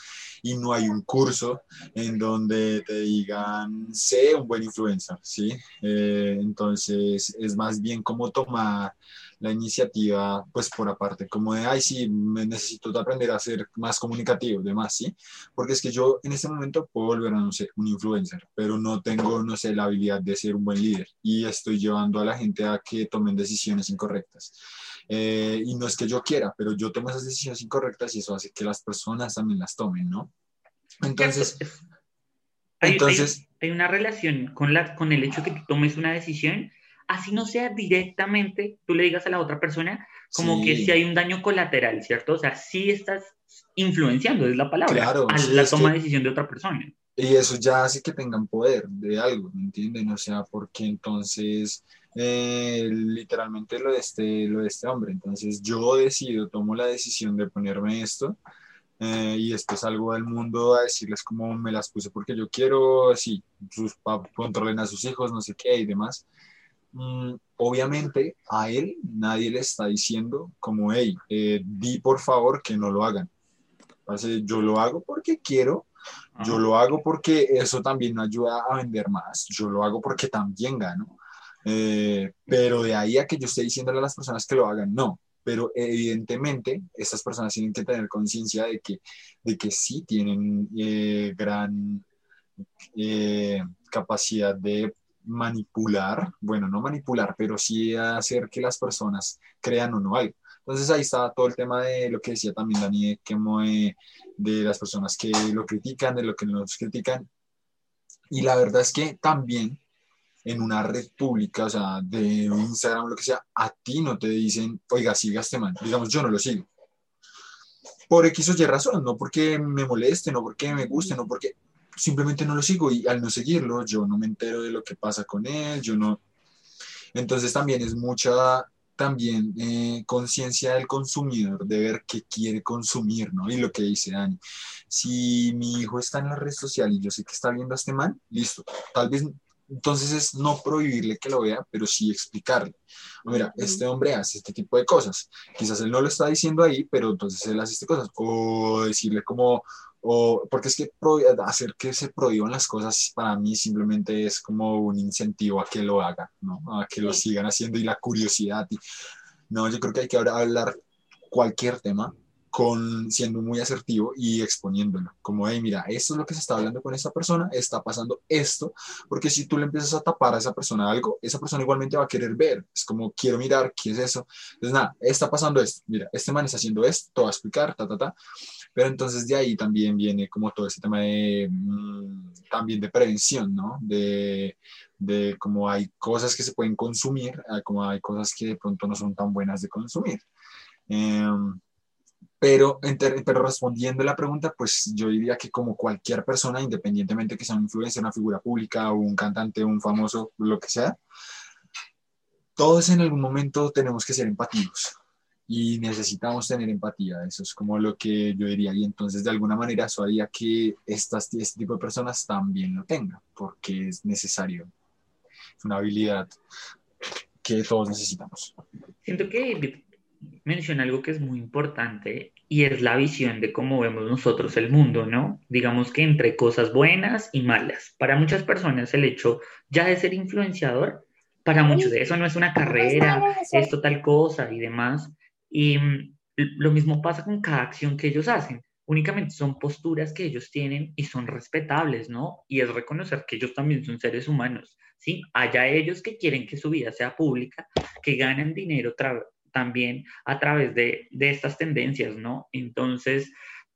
Speaker 3: Y no hay un curso en donde te digan, sé un buen influencer, ¿sí? Eh, entonces es más bien como tomar la iniciativa, pues por aparte, como de, ay, sí, me necesito aprender a ser más comunicativo, demás, ¿sí? Porque es que yo en este momento puedo volver a, no sé, un influencer, pero no tengo, no sé, la habilidad de ser un buen líder y estoy llevando a la gente a que tomen decisiones incorrectas. Eh, y no es que yo quiera, pero yo tomo esas decisiones incorrectas y eso hace que las personas también las tomen, ¿no? Entonces...
Speaker 2: Hay, entonces, hay, hay una relación con, la, con el hecho que tú tomes una decisión así no sea directamente, tú le digas a la otra persona como que si hay un daño colateral, ¿cierto? O sea, sí estás influenciando, es la palabra,
Speaker 3: claro,
Speaker 2: a la toma de decisión de otra persona.
Speaker 3: Y eso ya hace que tengan poder de algo, ¿me entienden? O sea, porque entonces eh, literalmente lo de, este, lo de este hombre, entonces yo decido, tomo la decisión de ponerme esto. Eh, y esto es algo del mundo a decirles cómo me las puse porque yo quiero, sí, sus controlen a sus hijos, no sé qué y demás, obviamente a él nadie le está diciendo como, hey, eh, di por favor que no lo hagan. yo lo hago porque quiero, yo lo hago porque eso también me ayuda a vender más, yo lo hago porque también gano. Eh, pero de ahí a que yo esté diciéndole a las personas que lo hagan, no. Pero evidentemente estas personas tienen que tener conciencia de que, de que sí tienen eh, gran capacidad de manipular, bueno, no manipular, pero sí hacer que las personas crean o no algo. Entonces ahí está todo el tema de lo que decía también Dani, como de las personas que lo critican, de lo que nos critican. Y la verdad es que también en una red pública, o sea, de Instagram lo que sea, a ti no te dicen, oiga, siga este man. Digamos, yo no lo sigo. Por X o Y razón, no porque me moleste, no porque me guste, no porque simplemente no lo sigo y al no seguirlo, yo no me entero de lo que pasa con él, yo no. Entonces también es mucha también eh, conciencia del consumidor de ver qué quiere consumir, ¿no? Y lo que dice Dani. Si mi hijo está en la red social y yo sé que está viendo a este man, listo. Tal vez entonces es no prohibirle que lo vea, pero sí explicarle. Mira, este hombre hace este tipo de cosas. Quizás él no lo está diciendo ahí, pero entonces él hace estas cosas. O decirle como, o, porque es que hacer que se prohíban las cosas para mí simplemente es como un incentivo a que lo haga, ¿no? A que lo sigan haciendo y la curiosidad. Y, no, yo creo que hay que hablar cualquier tema con siendo muy asertivo y exponiéndolo, como, hey, mira, esto es lo que se está hablando con esta persona, está pasando esto, porque si tú le empiezas a tapar a esa persona algo, esa persona igualmente va a querer ver, es como, quiero mirar, ¿qué es eso? Entonces, nada, está pasando esto, mira, este man está haciendo esto, te va a explicar, ta, ta, ta, pero entonces de ahí también viene como todo ese tema de, mm, también de prevención, ¿no? De, de cómo hay cosas que se pueden consumir, como hay cosas que de pronto no son tan buenas de consumir. Eh, pero, pero respondiendo la pregunta, pues yo diría que como cualquier persona, independientemente que sea un influencer, una figura pública, o un cantante, un famoso, lo que sea, todos en algún momento tenemos que ser empatíos y necesitamos tener empatía. Eso es como lo que yo diría. Y entonces, de alguna manera, eso haría que estas, este tipo de personas también lo tengan, porque es necesario. Es una habilidad que todos necesitamos.
Speaker 2: Siento que menciona algo que es muy importante y es la visión de cómo vemos nosotros el mundo, ¿no? Digamos que entre cosas buenas y malas. Para muchas personas el hecho ya de ser influenciador, para muchos de eso no es una carrera, esto tal cosa y demás. Y mm, lo mismo pasa con cada acción que ellos hacen. Únicamente son posturas que ellos tienen y son respetables, ¿no? Y es reconocer que ellos también son seres humanos, ¿sí? Haya ellos que quieren que su vida sea pública, que ganen dinero también a través de, estas tendencias, ¿no? Entonces,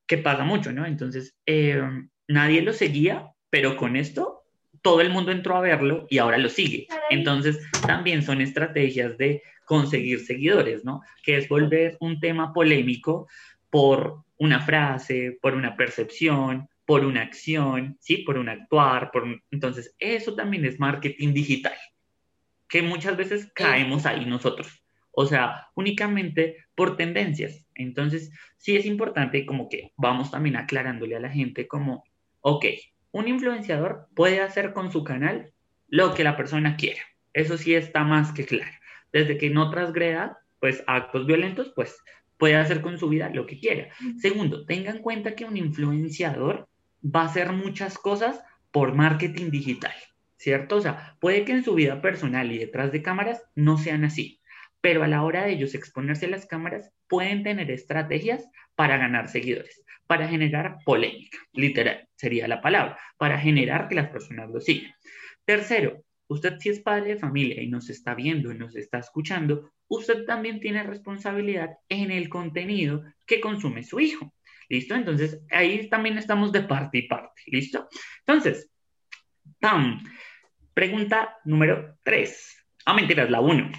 Speaker 2: ¿qué pasa mucho, ¿no? Entonces, eh, nadie lo seguía, pero con esto todo el mundo entró a verlo y ahora lo sigue. Entonces, también son estrategias de conseguir seguidores, ¿no? Que es volver un tema polémico por una frase, por una percepción, por una acción, ¿sí? Por un actuar, por entonces eso también es marketing digital, que muchas veces caemos ahí nosotros o sea, únicamente por tendencias. Entonces, sí es importante como que vamos también aclarándole a la gente como, ok, un influenciador puede hacer con su canal lo que la persona quiera. Eso sí está más que claro. Desde que no transgreda, pues, actos violentos, pues, puede hacer con su vida lo que quiera. Segundo, tengan en cuenta que un influenciador va a hacer muchas cosas por marketing digital, ¿cierto? O sea, puede que en su vida personal y detrás de cámaras no sean así, pero a la hora de ellos exponerse a las cámaras, pueden tener estrategias para ganar seguidores, para generar polémica, literal sería la palabra, para generar que las personas lo sigan. Tercero, usted si es padre de familia y nos está viendo y nos está escuchando, usted también tiene responsabilidad en el contenido que consume su hijo. ¿Listo? Entonces, ahí también estamos de parte y parte. ¿Listo? Entonces, ¡pam! Pregunta número tres. Ah, mentiras, la uno.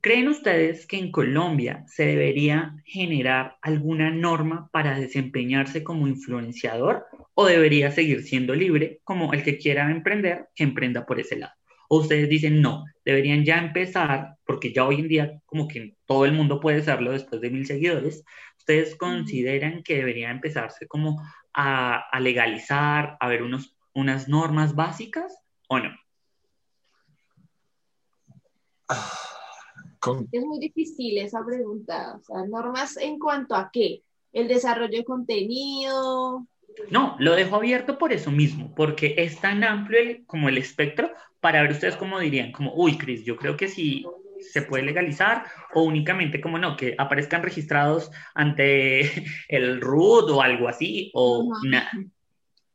Speaker 2: ¿Creen ustedes que en Colombia se debería generar alguna norma para desempeñarse como influenciador o debería seguir siendo libre como el que quiera emprender, que emprenda por ese lado? ¿O ustedes dicen no, deberían ya empezar, porque ya hoy en día como que todo el mundo puede serlo después de mil seguidores, ¿ustedes consideran que debería empezarse como a, a legalizar, a ver unos, unas normas básicas o no?
Speaker 1: Ah es muy difícil esa pregunta. O sea, normas en cuanto a qué? El desarrollo de contenido.
Speaker 2: No, lo dejo abierto por eso mismo, porque es tan amplio como el espectro para ver ustedes cómo dirían, como, uy, Cris, yo creo que sí se puede legalizar o únicamente como no, que aparezcan registrados ante el RUD o algo así o nada.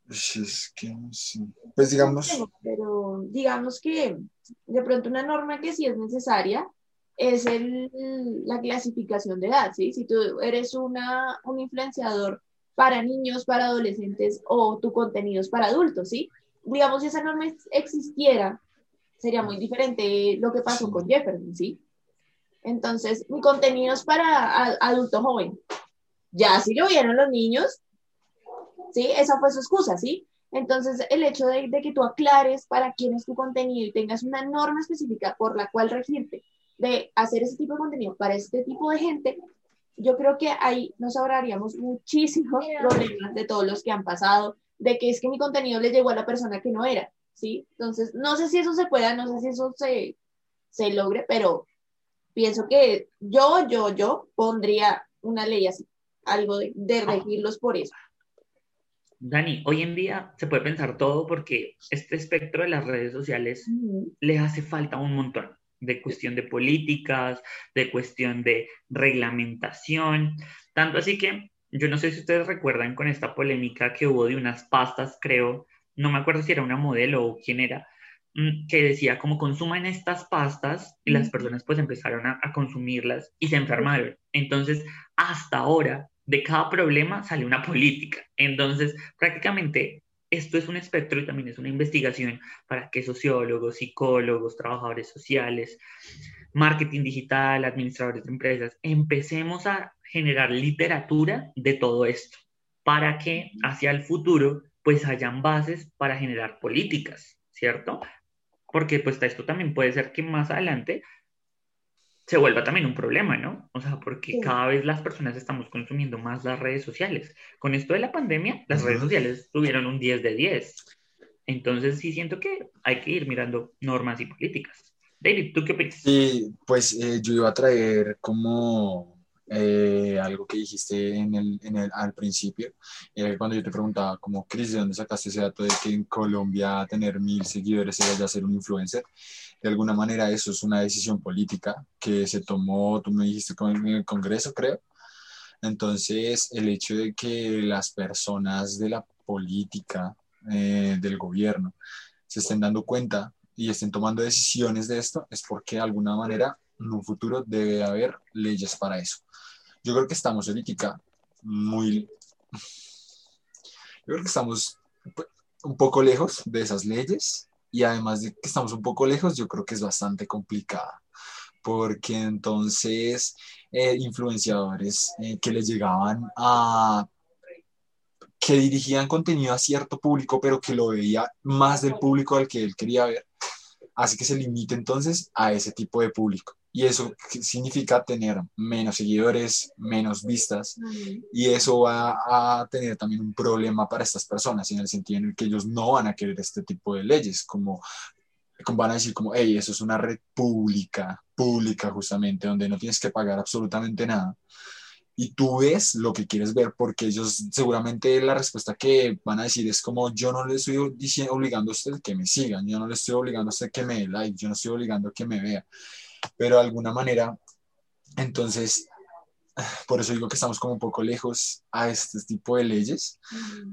Speaker 3: Pues es que Pues digamos.
Speaker 1: pero digamos que de pronto una norma que sí es necesaria es el, la clasificación de edad, ¿sí? Si tú eres una, un influenciador para niños, para adolescentes o tu contenido es para adultos, ¿sí? Digamos, si esa norma existiera, sería muy diferente lo que pasó con Jefferson, ¿sí? Entonces, mi contenido es para adulto joven. Ya si lo vieron los niños, ¿sí? Esa fue su excusa, ¿sí? Entonces, el hecho de, que tú aclares para quién es tu contenido y tengas una norma específica por la cual regirte de hacer ese tipo de contenido para este tipo de gente, yo creo que ahí nos ahorraríamos muchísimos problemas de todos los que han pasado, de que es que mi contenido le llegó a la persona que no era, ¿sí? Entonces, no sé si eso se pueda, no sé si eso se, se logre, pero pienso que yo, yo, yo pondría una ley así, algo de, de regirlos por eso.
Speaker 2: Dani, hoy en día se puede pensar todo porque este espectro de las redes sociales le hace falta un montón de cuestión de políticas, de cuestión de reglamentación, tanto así que yo no sé si ustedes recuerdan con esta polémica que hubo de unas pastas, creo, no me acuerdo si era una modelo o quién era, mm, que decía como consuman estas pastas y las personas pues empezaron a, a consumirlas y se enfermaron. Entonces, hasta ahora de cada problema sale una política. Entonces, prácticamente esto es un espectro y también es una investigación para que sociólogos, psicólogos, trabajadores sociales, marketing digital, administradores de empresas, empecemos a generar literatura de todo esto para que hacia el futuro pues hayan bases para generar políticas, ¿cierto? Porque pues esto también puede ser que más adelante se vuelva también un problema, ¿no? O sea, porque cada vez las personas estamos consumiendo más las redes sociales. Con esto de la pandemia, las redes sociales tuvieron un 10 de 10. Entonces sí siento que hay que ir mirando normas y políticas. David, ¿tú qué opinas?
Speaker 3: Sí, pues eh, yo iba a traer como eh, algo que dijiste en el, en el, al principio, cuando yo te preguntaba, como, Cris, ¿de dónde sacaste ese dato de que en Colombia tener mil seguidores era ya ser un influencer? De alguna manera eso es una decisión política que se tomó, tú me dijiste en el Congreso, creo. Entonces, el hecho de que las personas de la política, eh, del gobierno, se estén dando cuenta y estén tomando decisiones de esto, es porque de alguna manera en un futuro debe haber leyes para eso. Yo creo que estamos ahorita muy... Yo creo que estamos un poco lejos de esas leyes y además de que estamos un poco lejos, yo creo que es bastante complicada porque entonces eh, influenciadores eh, que les llegaban a que dirigían contenido a cierto público, pero que lo veía más del público al que él quería ver, hace que se limite entonces a ese tipo de público y eso significa tener menos seguidores, menos vistas y eso va a tener también un problema para estas personas en el sentido en el que ellos no van a querer este tipo de leyes como, como van a decir como, hey, eso es una red pública, pública justamente, donde no tienes que pagar absolutamente nada y tú ves lo que quieres ver, porque ellos seguramente la respuesta que van a decir es como yo no le estoy diciendo, obligando a usted que me sigan, yo no le estoy obligando a usted que me dé like, yo no estoy obligando a que me vea pero de alguna manera, entonces, por eso digo que estamos como un poco lejos a este tipo de leyes,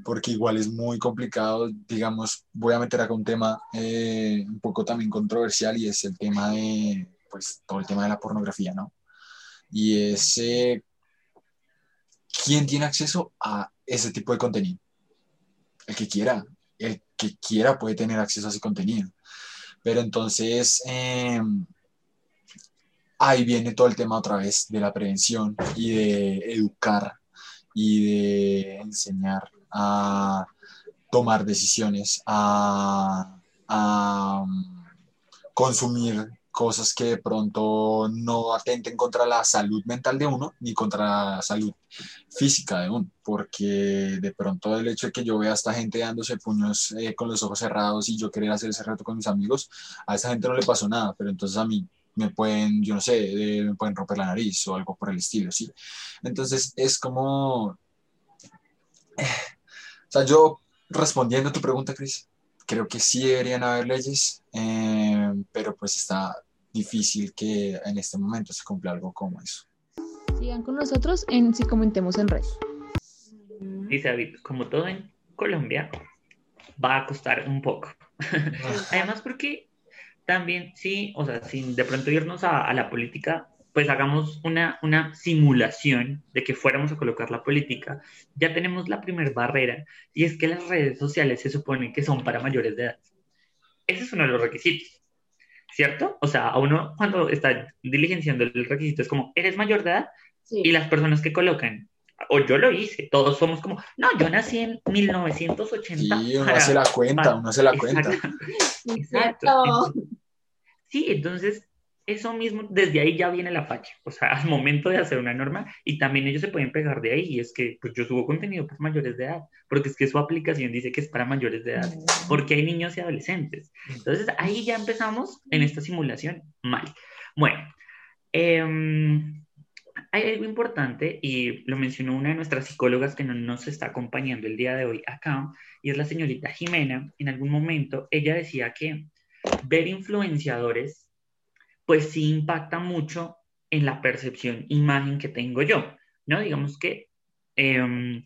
Speaker 3: porque igual es muy complicado, digamos, voy a meter acá un tema eh, un poco también controversial y es el tema de, pues, todo el tema de la pornografía, ¿no? Y es, ¿quién tiene acceso a ese tipo de contenido? El que quiera, el que quiera puede tener acceso a ese contenido. Pero entonces, eh, ahí viene todo el tema otra vez de la prevención y de educar y de enseñar a tomar decisiones, a, um, consumir cosas que de pronto no atenten contra la salud mental de uno ni contra la salud física de uno, porque de pronto el hecho de que yo vea a esta gente dándose puños eh, con los ojos cerrados y yo querer hacer ese reto con mis amigos, a esa gente no le pasó nada, pero entonces a mí me pueden, yo no sé, eh, me pueden romper la nariz o algo por el estilo, ¿sí? Entonces es como, eh, o sea, yo respondiendo a tu pregunta, Cris, creo que sí deberían haber leyes, eh, pero pues está difícil que en este momento se cumpla algo como eso.
Speaker 5: Sigan con nosotros en Si Comentemos en Red.
Speaker 2: Dice David, como todo en Colombia, va a costar un poco. Además porque también, sí, o sea, sin de pronto irnos a, la política, pues hagamos una, una simulación de que fuéramos a colocar la política, ya tenemos la primera barrera y es que las redes sociales se supone que son para mayores de edad. Ese es uno de los requisitos, ¿cierto? O sea, a uno cuando está diligenciando el requisito es como, ¿eres mayor de edad? Y las personas que colocan, o yo lo hice, todos somos como, no, yo nací en 1980.
Speaker 3: Sí, uno hace la cuenta, uno hace la cuenta.
Speaker 2: Exacto. sí, entonces eso mismo, desde ahí ya viene la facha, o sea, al momento de hacer una norma, y también ellos se pueden pegar de ahí, y es que pues, yo subo contenido para mayores de edad, porque es que su aplicación dice que es para mayores de edad, mm. porque hay niños y adolescentes. Entonces ahí ya empezamos en esta simulación mal. Bueno, em, hay algo importante, y lo mencionó una de nuestras psicólogas que no nos está acompañando el día de hoy acá, y es la señorita Jimena. En algún momento ella decía que ver influenciadores pues sí impacta mucho en la percepción, imagen que tengo yo, ¿no? Digamos que em,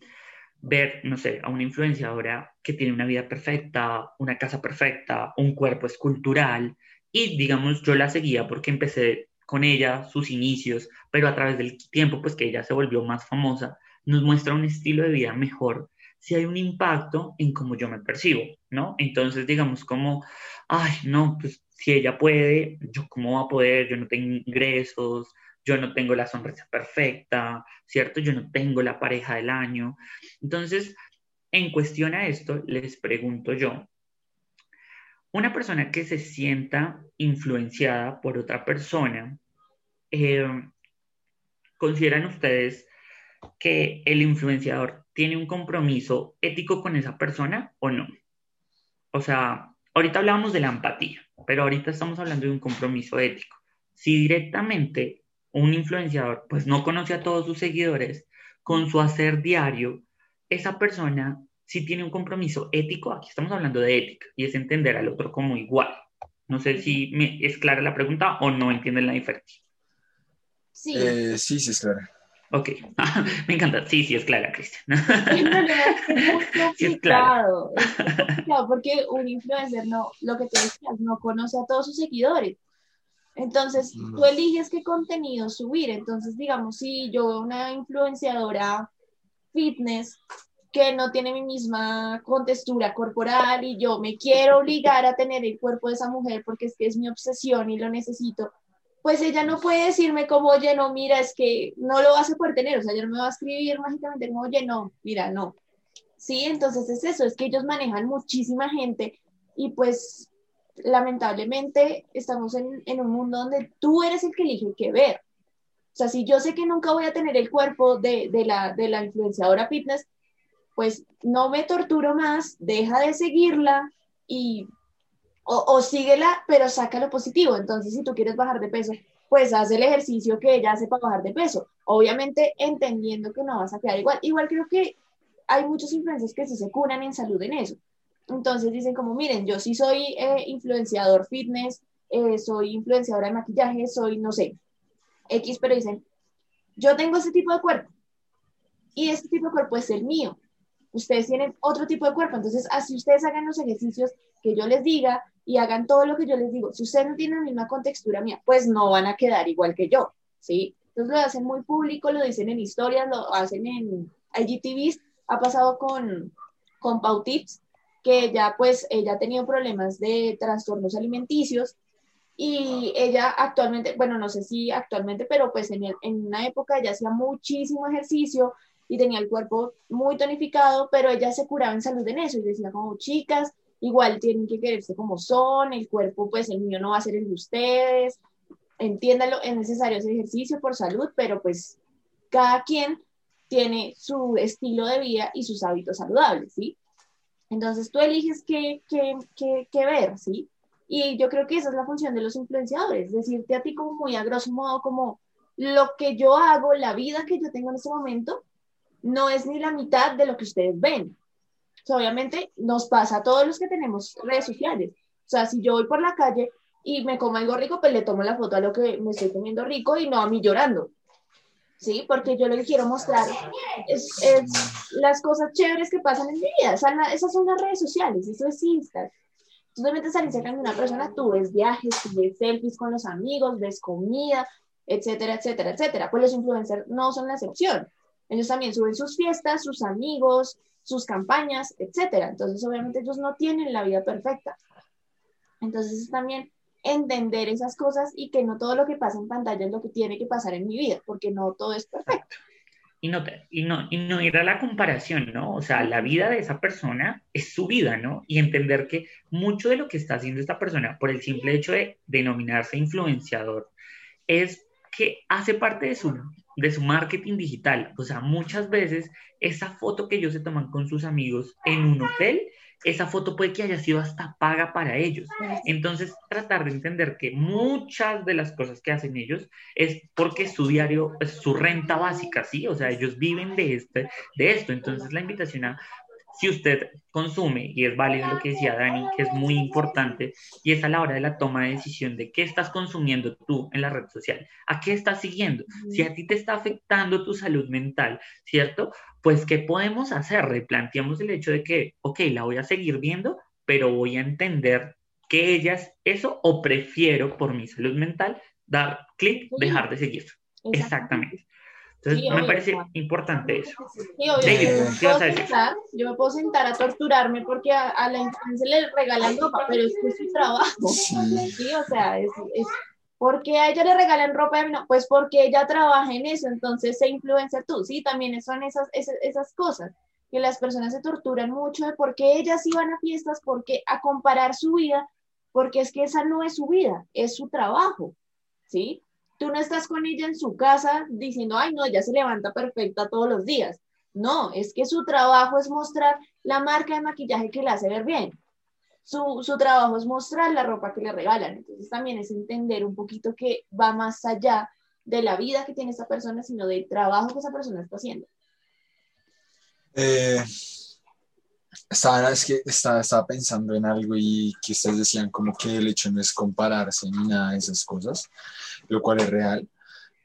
Speaker 2: ver, no sé, a una influenciadora que tiene una vida perfecta, una casa perfecta, un cuerpo escultural, y digamos, yo la seguía porque empecé con ella sus inicios, pero a través del tiempo, pues que ella se volvió más famosa, nos muestra un estilo de vida mejor si hay un impacto en cómo yo me percibo, ¿no? Entonces, digamos como, ay, no, pues si ella puede, yo cómo va a poder, yo no tengo ingresos, yo no tengo la sonrisa perfecta, ¿cierto? Yo no tengo la pareja del año. Entonces, en cuestión a esto, les pregunto yo, una persona que se sienta influenciada por otra persona, eh, ¿consideran ustedes que el influenciador tiene un compromiso ético con esa persona o no? O sea, ahorita hablábamos de la empatía, pero ahorita estamos hablando de un compromiso ético. Si directamente un influenciador pues no conoce a todos sus seguidores, con su hacer diario, esa persona sí tiene un compromiso ético, aquí estamos hablando de ética, y es entender al otro como igual. No sé si me es clara la pregunta o no entienden la diferencia.
Speaker 3: Sí, eh, sí, sí es clara.
Speaker 2: Ok, me encanta. Sí, sí, es clara, Cristian.
Speaker 1: es claro. porque un influencer no, lo que te decías, no conoce a todos sus seguidores. Entonces, tú eliges qué contenido subir. Entonces, digamos, si yo una influenciadora fitness que no tiene mi misma contextura corporal y yo me quiero obligar a tener el cuerpo de esa mujer porque es que es mi obsesión y lo necesito, pues ella no puede decirme como, oye, no, mira, es que no lo vas a poder tener, o sea, ella no me va a escribir mágicamente como, oye, no, mira, no. Sí, entonces es eso, es que ellos manejan muchísima gente y pues lamentablemente estamos en, en un mundo donde tú eres el que elige qué ver. O sea, si yo sé que nunca voy a tener el cuerpo de, de, la, de la influenciadora fitness, pues no me torturo más, deja de seguirla y o, o síguela, pero saca lo positivo. Entonces, si tú quieres bajar de peso, pues haz el ejercicio que ella hace para bajar de peso. Obviamente entendiendo que no vas a quedar igual. Igual creo que hay muchos influencers que sí se curan en salud en eso. Entonces dicen como, miren, yo sí soy eh, influenciador fitness, eh, soy influenciadora de maquillaje, soy, no sé, X, pero dicen, yo tengo ese tipo de cuerpo y este tipo de cuerpo es el mío. Ustedes tienen otro tipo de cuerpo, entonces así ustedes hagan los ejercicios que yo les diga, y hagan todo lo que yo les digo. Si ustedes no tienen la misma contextura mía, pues no van a quedar igual que yo, ¿sí? Entonces lo hacen muy público, lo dicen en historias, lo hacen en IGTVs, ha pasado con, con Pautips, que ya pues ella ha tenido problemas de trastornos alimenticios y ella actualmente, bueno, no sé si actualmente, pero pues en, en una época ella hacía muchísimo ejercicio y tenía el cuerpo muy tonificado, pero ella se curaba en salud en eso y decía como, chicas, igual tienen que quererse como son, el cuerpo, pues el mío no va a ser el de ustedes, entiéndalo, es necesario hacer ejercicio por salud, pero pues cada quien tiene su estilo de vida y sus hábitos saludables, ¿sí? Entonces tú eliges qué, qué, qué, qué ver, ¿sí? Y yo creo que esa es la función de los influenciadores, decirte a ti como muy a grosso modo, como lo que yo hago, la vida que yo tengo en este momento, no es ni la mitad de lo que ustedes ven, obviamente nos pasa a todos los que tenemos redes sociales. O sea, si yo voy por la calle y me como algo rico, pues le tomo la foto a lo que me estoy comiendo rico y no a mí llorando. ¿Sí? Porque yo lo quiero mostrar es, las cosas chéveres que pasan en mi vida. esas son las redes sociales, eso es Insta. Tú te metes al Instagram de una persona, tú ves viajes, tú ves selfies con los amigos, ves comida, etcétera, etcétera, etcétera. Pues los influencers no son la excepción. Ellos también suben sus fiestas, sus amigos, sus campañas, etcétera. Entonces, obviamente, ellos no tienen la vida perfecta. Entonces, también entender esas cosas y que no todo lo que pasa en pantalla es lo que tiene que pasar en mi vida, porque no todo es perfecto.
Speaker 2: Y no, y, no, y no ir a la comparación, ¿no? O sea, la vida de esa persona es su vida, ¿no? Y entender que mucho de lo que está haciendo esta persona, por el simple hecho de denominarse influenciador, es que hace parte de su, de su marketing digital. O sea, muchas veces esa foto que ellos se toman con sus amigos en un hotel esa foto puede que haya sido hasta paga para ellos. Entonces, tratar de entender que muchas de las cosas que hacen ellos es porque su diario, es su renta básica, ¿sí? O sea, ellos viven de, este, de esto. Entonces, la invitación a si usted consume, y es válido lo que decía Dani, que es muy importante, y es a la hora de la toma de decisión de qué estás consumiendo tú en la red social, a qué estás siguiendo, si a ti te está afectando tu salud mental, ¿cierto? Pues, ¿qué podemos hacer? Replanteamos el hecho de que, ok, la voy a seguir viendo, pero voy a entender que ella es eso o prefiero por mi salud mental dar clic, dejar de seguir. Exactamente. Entonces, me parece importante eso.
Speaker 1: Sí, obvio. yo me puedo sentar a torturarme porque a, la infancia le regalan ropa, pero es que es su trabajo. Sí, o sea, es, es porque a ella le regalan ropa? No, pues porque ella trabaja en eso, entonces se influencia tú. Sí, también son esas, esas, esas cosas que las personas se torturan mucho de por qué ellas iban a fiestas, porque a comparar su vida, porque es que esa no es su vida, es su trabajo, ¿sí? Tú no estás con ella en su casa diciendo, ay, no, ella se levanta perfecta todos los días. No, es que su trabajo es mostrar la marca de maquillaje que le hace ver bien. Su, su, trabajo es mostrar la ropa que le regalan. Entonces también es entender un poquito que va más allá de la vida que tiene esa persona, sino del trabajo que esa persona está haciendo.
Speaker 3: Eh, estaba, es que estaba, estaba, pensando en algo y que ustedes decían como que el hecho no es compararse ni nada de esas cosas, lo cual es real,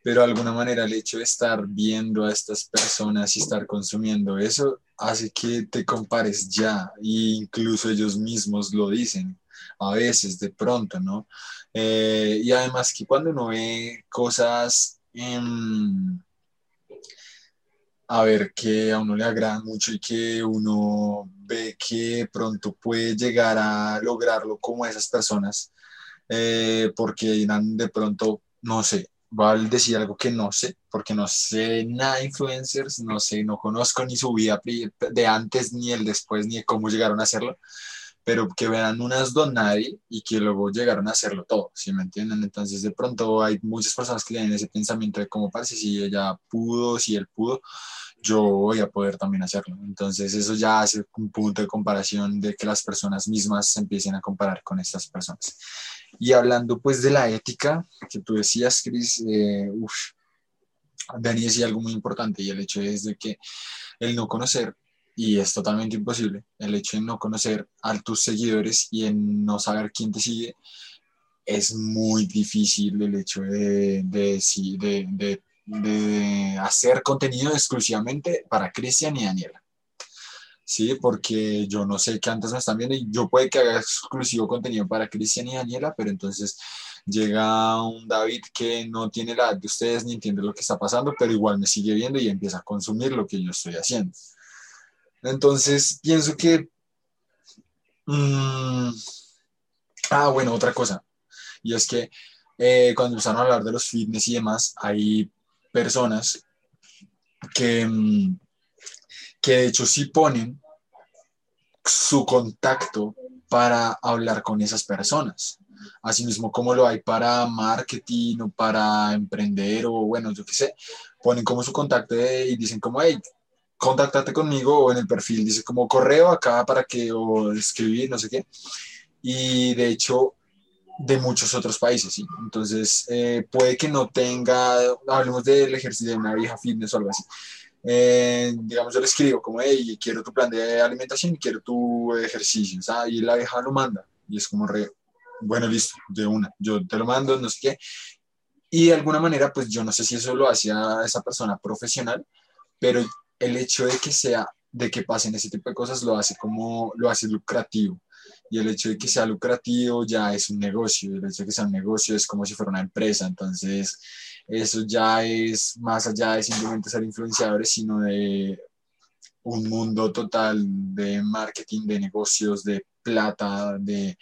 Speaker 3: pero de alguna manera el hecho de estar viendo a estas personas y estar consumiendo eso hace que te compares ya, e incluso ellos mismos lo dicen a veces, de pronto, ¿no? Eh, y además que cuando uno ve cosas en a ver que a uno le agradan mucho y que uno ve que pronto puede llegar a lograrlo como esas personas, eh, porque irán de pronto no sé, va a decir algo que no sé, porque no sé nada de influencers, no sé, no conozco ni su vida de antes, ni el después, ni cómo llegaron a hacerlo, pero que verán unas don nadie y que luego llegaron a hacerlo todo, ¿sí me entienden? Entonces de pronto hay muchas personas que tienen ese pensamiento de cómo parece si ella pudo, si él pudo, yo voy a poder también hacerlo. Entonces eso ya hace un punto de comparación de que las personas mismas se empiecen a comparar con estas personas. Y hablando pues de la ética que tú decías, Cris, eh, Dani decía algo muy importante y el hecho es de que el no conocer, y es totalmente imposible, el hecho de no conocer a tus seguidores y en no saber quién te sigue, es muy difícil el hecho de, hacer contenido exclusivamente para Cristian y Daniela. ¿sí? Porque yo no sé qué antes me están viendo y yo puede que haga exclusivo contenido para Cristian y Daniela, pero entonces llega un David que no tiene la edad de ustedes ni entiende lo que está pasando, pero igual me sigue viendo y empieza a consumir lo que yo estoy haciendo. Entonces, pienso que... Mm, ah, bueno, otra cosa. Y es que eh, cuando empezaron a hablar de los fitness y demás, hay personas que... Mm, que de hecho sí ponen su contacto para hablar con esas personas. Asimismo, como lo hay para marketing o para emprender o bueno, yo qué sé, ponen como su contacto y dicen como, hey, contáctate conmigo o en el perfil dice como correo acá para que o escribir, no sé qué. Y de hecho, de muchos otros países, ¿sí? Entonces, eh, puede que no tenga, hablemos del ejercicio de una vieja fitness o algo así, eh, digamos, yo le escribo como, hey, quiero tu plan de alimentación quiero tu ejercicio, ¿sabes? Y la vieja lo manda. Y es como, re, bueno, listo, de una, yo te lo mando, no sé qué. Y de alguna manera, pues yo no sé si eso lo hacía esa persona profesional, pero el hecho de que sea, de que pasen ese tipo de cosas, lo hace como, lo hace lucrativo. Y el hecho de que sea lucrativo ya es un negocio, el hecho de que sea un negocio es como si fuera una empresa. Entonces, eso ya es más allá de simplemente ser influenciadores, sino de un mundo total de marketing, de negocios, de plata, de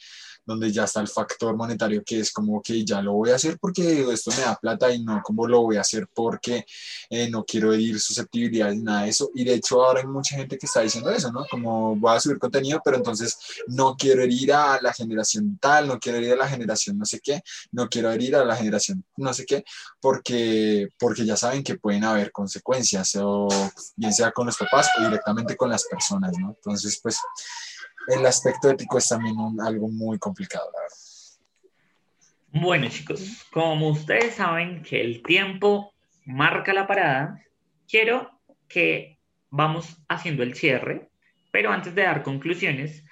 Speaker 3: donde ya está el factor monetario que es como que ya lo voy a hacer porque esto me da plata y no como lo voy a hacer porque eh, no quiero herir susceptibilidades, nada de eso. Y de hecho ahora hay mucha gente que está diciendo eso, ¿no? Como voy a subir contenido, pero entonces no quiero herir a la generación tal, no quiero herir a la generación no sé qué, no quiero herir a la generación no sé qué, porque, porque ya saben que pueden haber consecuencias, o bien sea con los papás o directamente con las personas, ¿no? Entonces, pues el aspecto ético es también algo muy complicado, la.
Speaker 2: Bueno, chicos, como ustedes saben que el tiempo marca la parada, quiero que vamos haciendo el cierre, pero antes de dar conclusiones,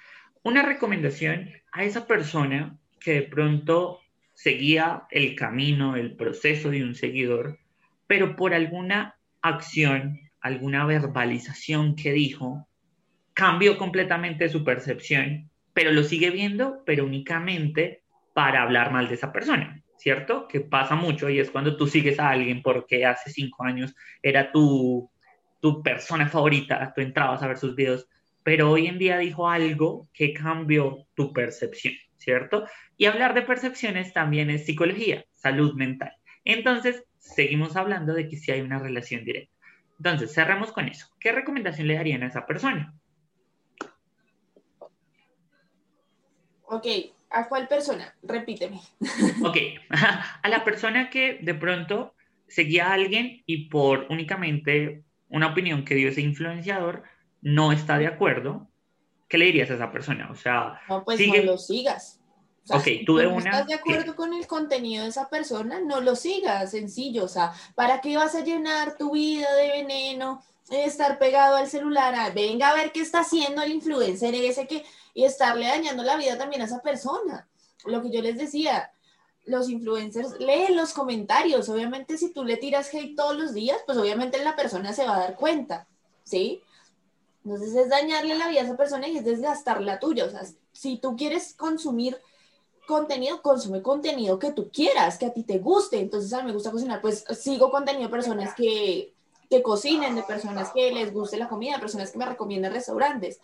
Speaker 2: una recomendación a esa persona que de pronto seguía el camino, el proceso de un seguidor, pero por alguna acción, alguna verbalización que dijo, cambió completamente su percepción, pero lo sigue viendo, pero únicamente para hablar mal de esa persona, ¿cierto? Que pasa mucho y es cuando tú sigues a alguien porque hace cinco años era tu, tu persona favorita, tú entrabas a ver sus videos, pero hoy en día dijo algo que cambió tu percepción, ¿cierto? Y hablar de percepciones también es psicología, salud mental. Entonces, seguimos hablando de que si hay una relación directa. Entonces, cerramos con eso. ¿Qué recomendación le darían a esa persona?
Speaker 1: Ok, ¿a cuál persona? Repíteme.
Speaker 2: Ok, a la persona que de pronto seguía a alguien y por únicamente una opinión que dio ese influenciador no está de acuerdo, ¿qué le dirías a esa persona? O sea,
Speaker 1: no, pues no lo sigas.
Speaker 2: ok, tú de
Speaker 1: una.
Speaker 2: una.
Speaker 1: ¿Estás de acuerdo con el contenido de esa persona? No lo sigas, sencillo. O sea, ¿para qué vas a llenar tu vida de veneno? estar pegado al celular, venga a ver qué está haciendo el influencer ese que, y estarle dañando la vida también a esa persona. Lo que yo les decía, los influencers leen los comentarios. Obviamente, si tú le tiras hate todos los días, pues obviamente la persona se va a dar cuenta, ¿sí? Entonces es dañarle la vida a esa persona y es desgastar la tuya. O sea, si tú quieres consumir contenido, consume contenido que tú quieras, que a ti te guste. Entonces, a mí me gusta cocinar, pues sigo contenido de personas que que cocinen, de personas que les guste la comida, personas que me recomiendan restaurantes,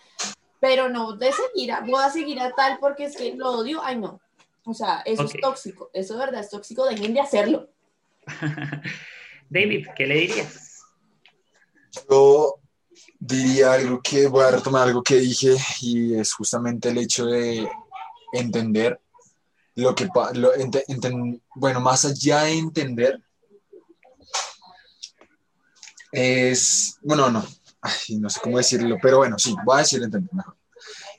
Speaker 1: pero no de seguir, a, voy a seguir a tal porque es que lo odio, ay no. O sea, eso es tóxico, eso de verdad es tóxico, dejen de hacerlo.
Speaker 2: David, ¿qué le dirías?
Speaker 3: Yo diría algo que voy a retomar algo que dije y es justamente el hecho de entender lo que, lo, bueno, más allá de entender, es, bueno, no, no sé cómo decirlo, pero bueno, sí, voy a decir entender mejor.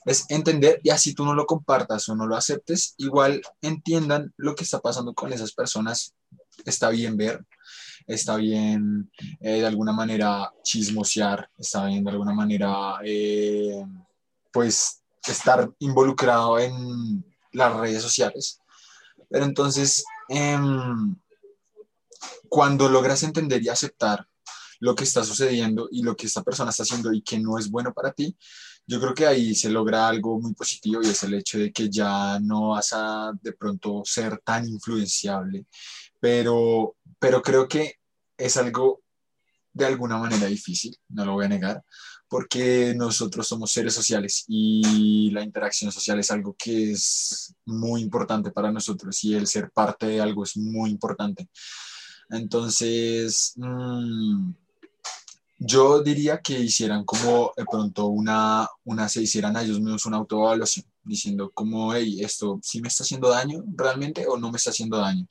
Speaker 3: Es entender y así tú no lo compartas o no lo aceptes, igual entiendan lo que está pasando con esas personas. Está bien ver, está bien eh, de alguna manera chismosear, está bien de alguna manera, eh, pues, estar involucrado en las redes sociales. Pero entonces, em, cuando logras entender y aceptar lo que está sucediendo y lo que esta persona está haciendo y que no es bueno para ti, yo creo que ahí se logra algo muy positivo y es el hecho de que ya no vas a de pronto ser tan influenciable, pero, pero creo que es algo de alguna manera difícil, no lo voy a negar, porque nosotros somos seres sociales y la interacción social es algo que es muy importante para nosotros y el ser parte de algo es muy importante. Entonces, mmm, yo diría que hicieran como de pronto una, una se hicieran a ellos mismos una autoevaluación, diciendo como, hey, esto sí me está haciendo daño realmente o no me está haciendo daño.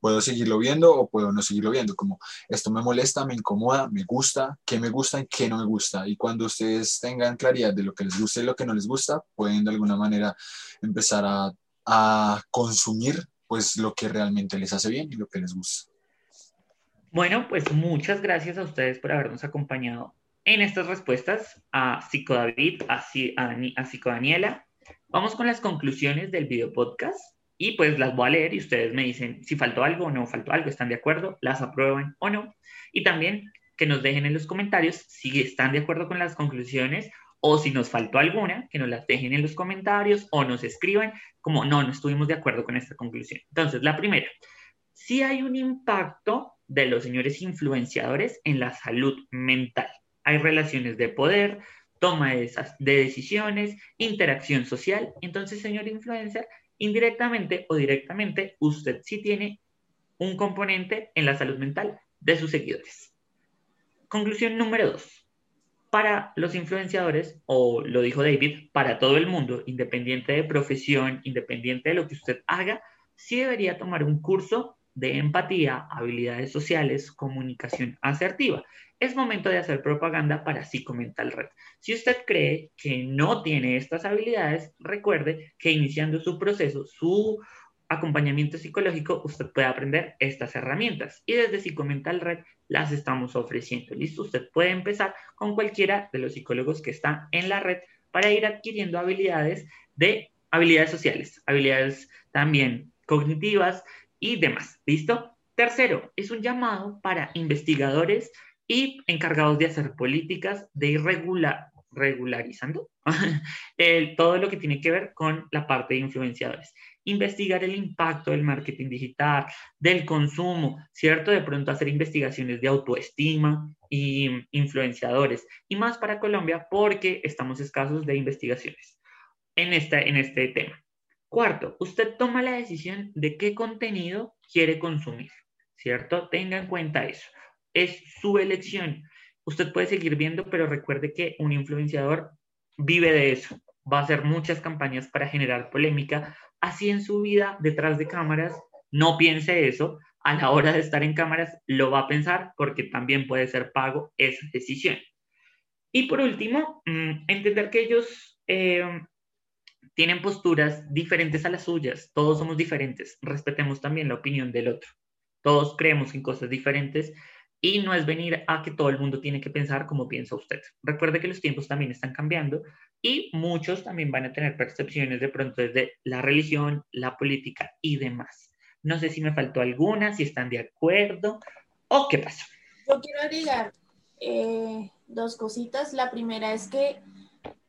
Speaker 3: Puedo seguirlo viendo o puedo no seguirlo viendo, como esto me molesta, me incomoda, me gusta, qué me gusta y qué no me gusta. Y cuando ustedes tengan claridad de lo que les gusta y lo que no les gusta, pueden de alguna manera empezar a, a consumir pues lo que realmente les hace bien y lo que les gusta.
Speaker 2: Bueno, pues muchas gracias a ustedes por habernos acompañado en estas respuestas a Psico David, a, a, Psico Daniela. Vamos con las conclusiones del video podcast y pues las voy a leer y ustedes me dicen si faltó algo o no faltó algo, están de acuerdo, las aprueban o no. Y también que nos dejen en los comentarios si están de acuerdo con las conclusiones o si nos faltó alguna, que nos las dejen en los comentarios o nos escriban como no, no estuvimos de acuerdo con esta conclusión. Entonces, la primera, si hay un impacto de los señores influenciadores en la salud mental. Hay relaciones de poder, toma de, de decisiones, interacción social. Entonces, señor influencer, indirectamente o directamente, usted sí tiene un componente en la salud mental de sus seguidores. Conclusión número dos. Para los influenciadores, o lo dijo David, para todo el mundo, independiente de profesión, independiente de lo que usted haga, sí debería tomar un curso de empatía, habilidades sociales, comunicación asertiva. Es momento de hacer propaganda para Psicomental Red. Si usted cree que no tiene estas habilidades, recuerde que iniciando su proceso, su acompañamiento psicológico, usted puede aprender estas herramientas y desde Psicomental Red las estamos ofreciendo. ¿Listo? Usted puede empezar con cualquiera de los psicólogos que están en la red para ir adquiriendo habilidades de habilidades sociales, habilidades también cognitivas y demás. ¿Listo? Tercero, es un llamado para investigadores y encargados de hacer políticas de irregular, regularizando todo lo que tiene que ver con la parte de influenciadores investigar el impacto del marketing digital, del consumo, ¿cierto? De pronto hacer investigaciones de autoestima y influenciadores. Y más para Colombia porque estamos escasos de investigaciones en, esta, en este tema. Cuarto, usted toma la decisión de qué contenido quiere consumir, ¿cierto? Tenga en cuenta eso. Es su elección. Usted puede seguir viendo, pero recuerde que un influenciador vive de eso. Va a hacer muchas campañas para generar polémica, así en su vida detrás de cámaras, no piense eso. A la hora de estar en cámaras lo va a pensar porque también puede ser pago esa decisión. Y por último, mm, entender que ellos eh, tienen posturas diferentes a las suyas. Todos somos diferentes. Respetemos también la opinión del otro. Todos creemos en cosas diferentes y no es venir a que todo el mundo tiene que pensar como piensa usted. Recuerde que los tiempos también están cambiando y muchos también van a tener percepciones de pronto desde la religión, la política y demás. No sé si me faltó alguna, si están de acuerdo o qué pasó.
Speaker 1: Yo quiero agregar eh, dos cositas. La primera es que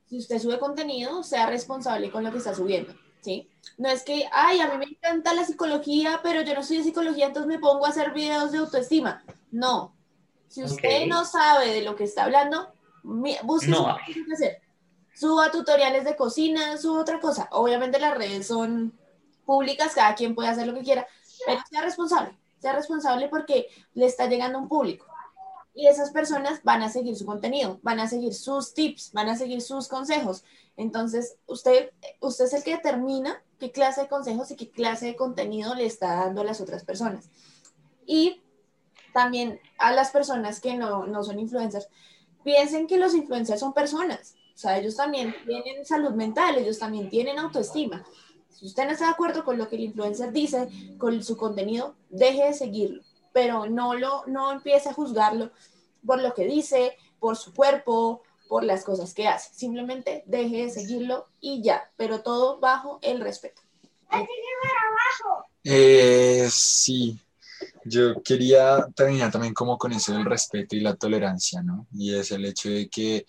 Speaker 1: si usted sube contenido, sea responsable con lo que está subiendo. ¿sí? No es que, ay, a mí me encanta la psicología, pero yo no soy de psicología, entonces me pongo a hacer videos de autoestima. No. Si usted no sabe de lo que está hablando, busque no. qué hacer suba tutoriales de cocina, suba otra cosa. Obviamente las redes son públicas, cada quien puede hacer lo que quiera, pero sea responsable, sea responsable porque le está llegando un público. Y esas personas van a seguir su contenido, van a seguir sus tips, van a seguir sus consejos. Entonces, usted, usted es el que determina qué clase de consejos y qué clase de contenido le está dando a las otras personas. Y también a las personas que no, no son influencers, piensen que los influencers son personas o sea, ellos también tienen salud mental, ellos también tienen autoestima. Si usted no está de acuerdo con lo que el influencer dice, con su contenido, deje de seguirlo, pero no, lo, no empiece a juzgarlo por lo que dice, por su cuerpo, por las cosas que hace. Simplemente deje de seguirlo y ya, pero todo bajo el respeto.
Speaker 3: Eh, sí, yo quería terminar también como con eso del respeto y la tolerancia, ¿no? Y es el hecho de que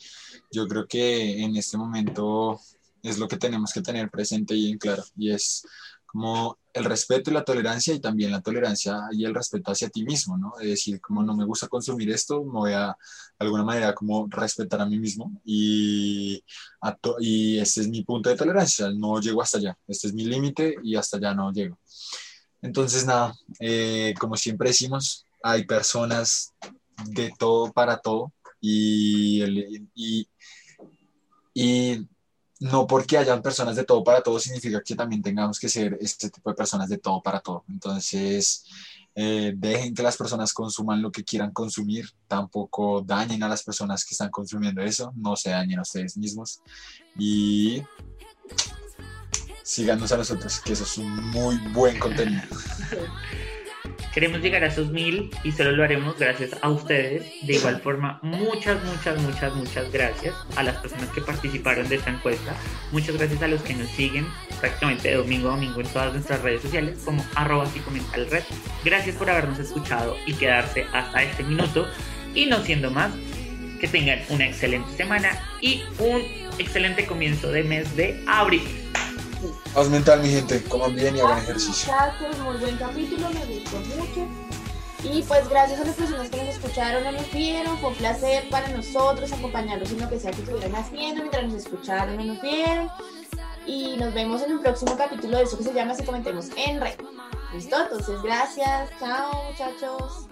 Speaker 3: yo creo que en este momento es lo que tenemos que tener presente y en claro, y es como el respeto y la tolerancia y también la tolerancia y el respeto hacia ti mismo, ¿no? Es decir, como no me gusta consumir esto, me voy a, de alguna manera como respetar a mí mismo y, y este es mi punto de tolerancia, no llego hasta allá, este es mi límite y hasta allá no llego. Entonces, nada, eh, como siempre decimos, hay personas de todo para todo y, y, y, no porque hayan personas de todo para todo significa que también tengamos que ser este tipo de personas de todo para todo. Entonces, eh, dejen que las personas consuman lo que quieran consumir, tampoco dañen a las personas que están consumiendo eso, no se dañen a ustedes mismos y síganos a nosotros, que eso es un muy buen contenido.
Speaker 2: Queremos llegar a esos mil y solo lo haremos gracias a ustedes. De igual forma, muchas, muchas, muchas, muchas gracias a las personas que participaron de esta encuesta. Muchas gracias a los que nos siguen prácticamente de domingo a domingo en todas nuestras redes sociales como arroba red. Gracias por habernos escuchado y quedarse hasta este minuto. Y no siendo más, que tengan una excelente semana y un excelente comienzo de mes de abril.
Speaker 3: Haz mental, mi gente. Coman bien y hagan ejercicio.
Speaker 1: muy buen capítulo, me gustó mucho. Y pues gracias a las personas que nos escucharon o nos vieron, fue un placer para nosotros acompañarlos en lo que sea que estuvieran haciendo mientras nos escucharon o nos vieron. Y nos vemos en un próximo capítulo de eso que se llama Si Comentemos en Red. ¿Listo? Entonces, gracias. Chao, muchachos.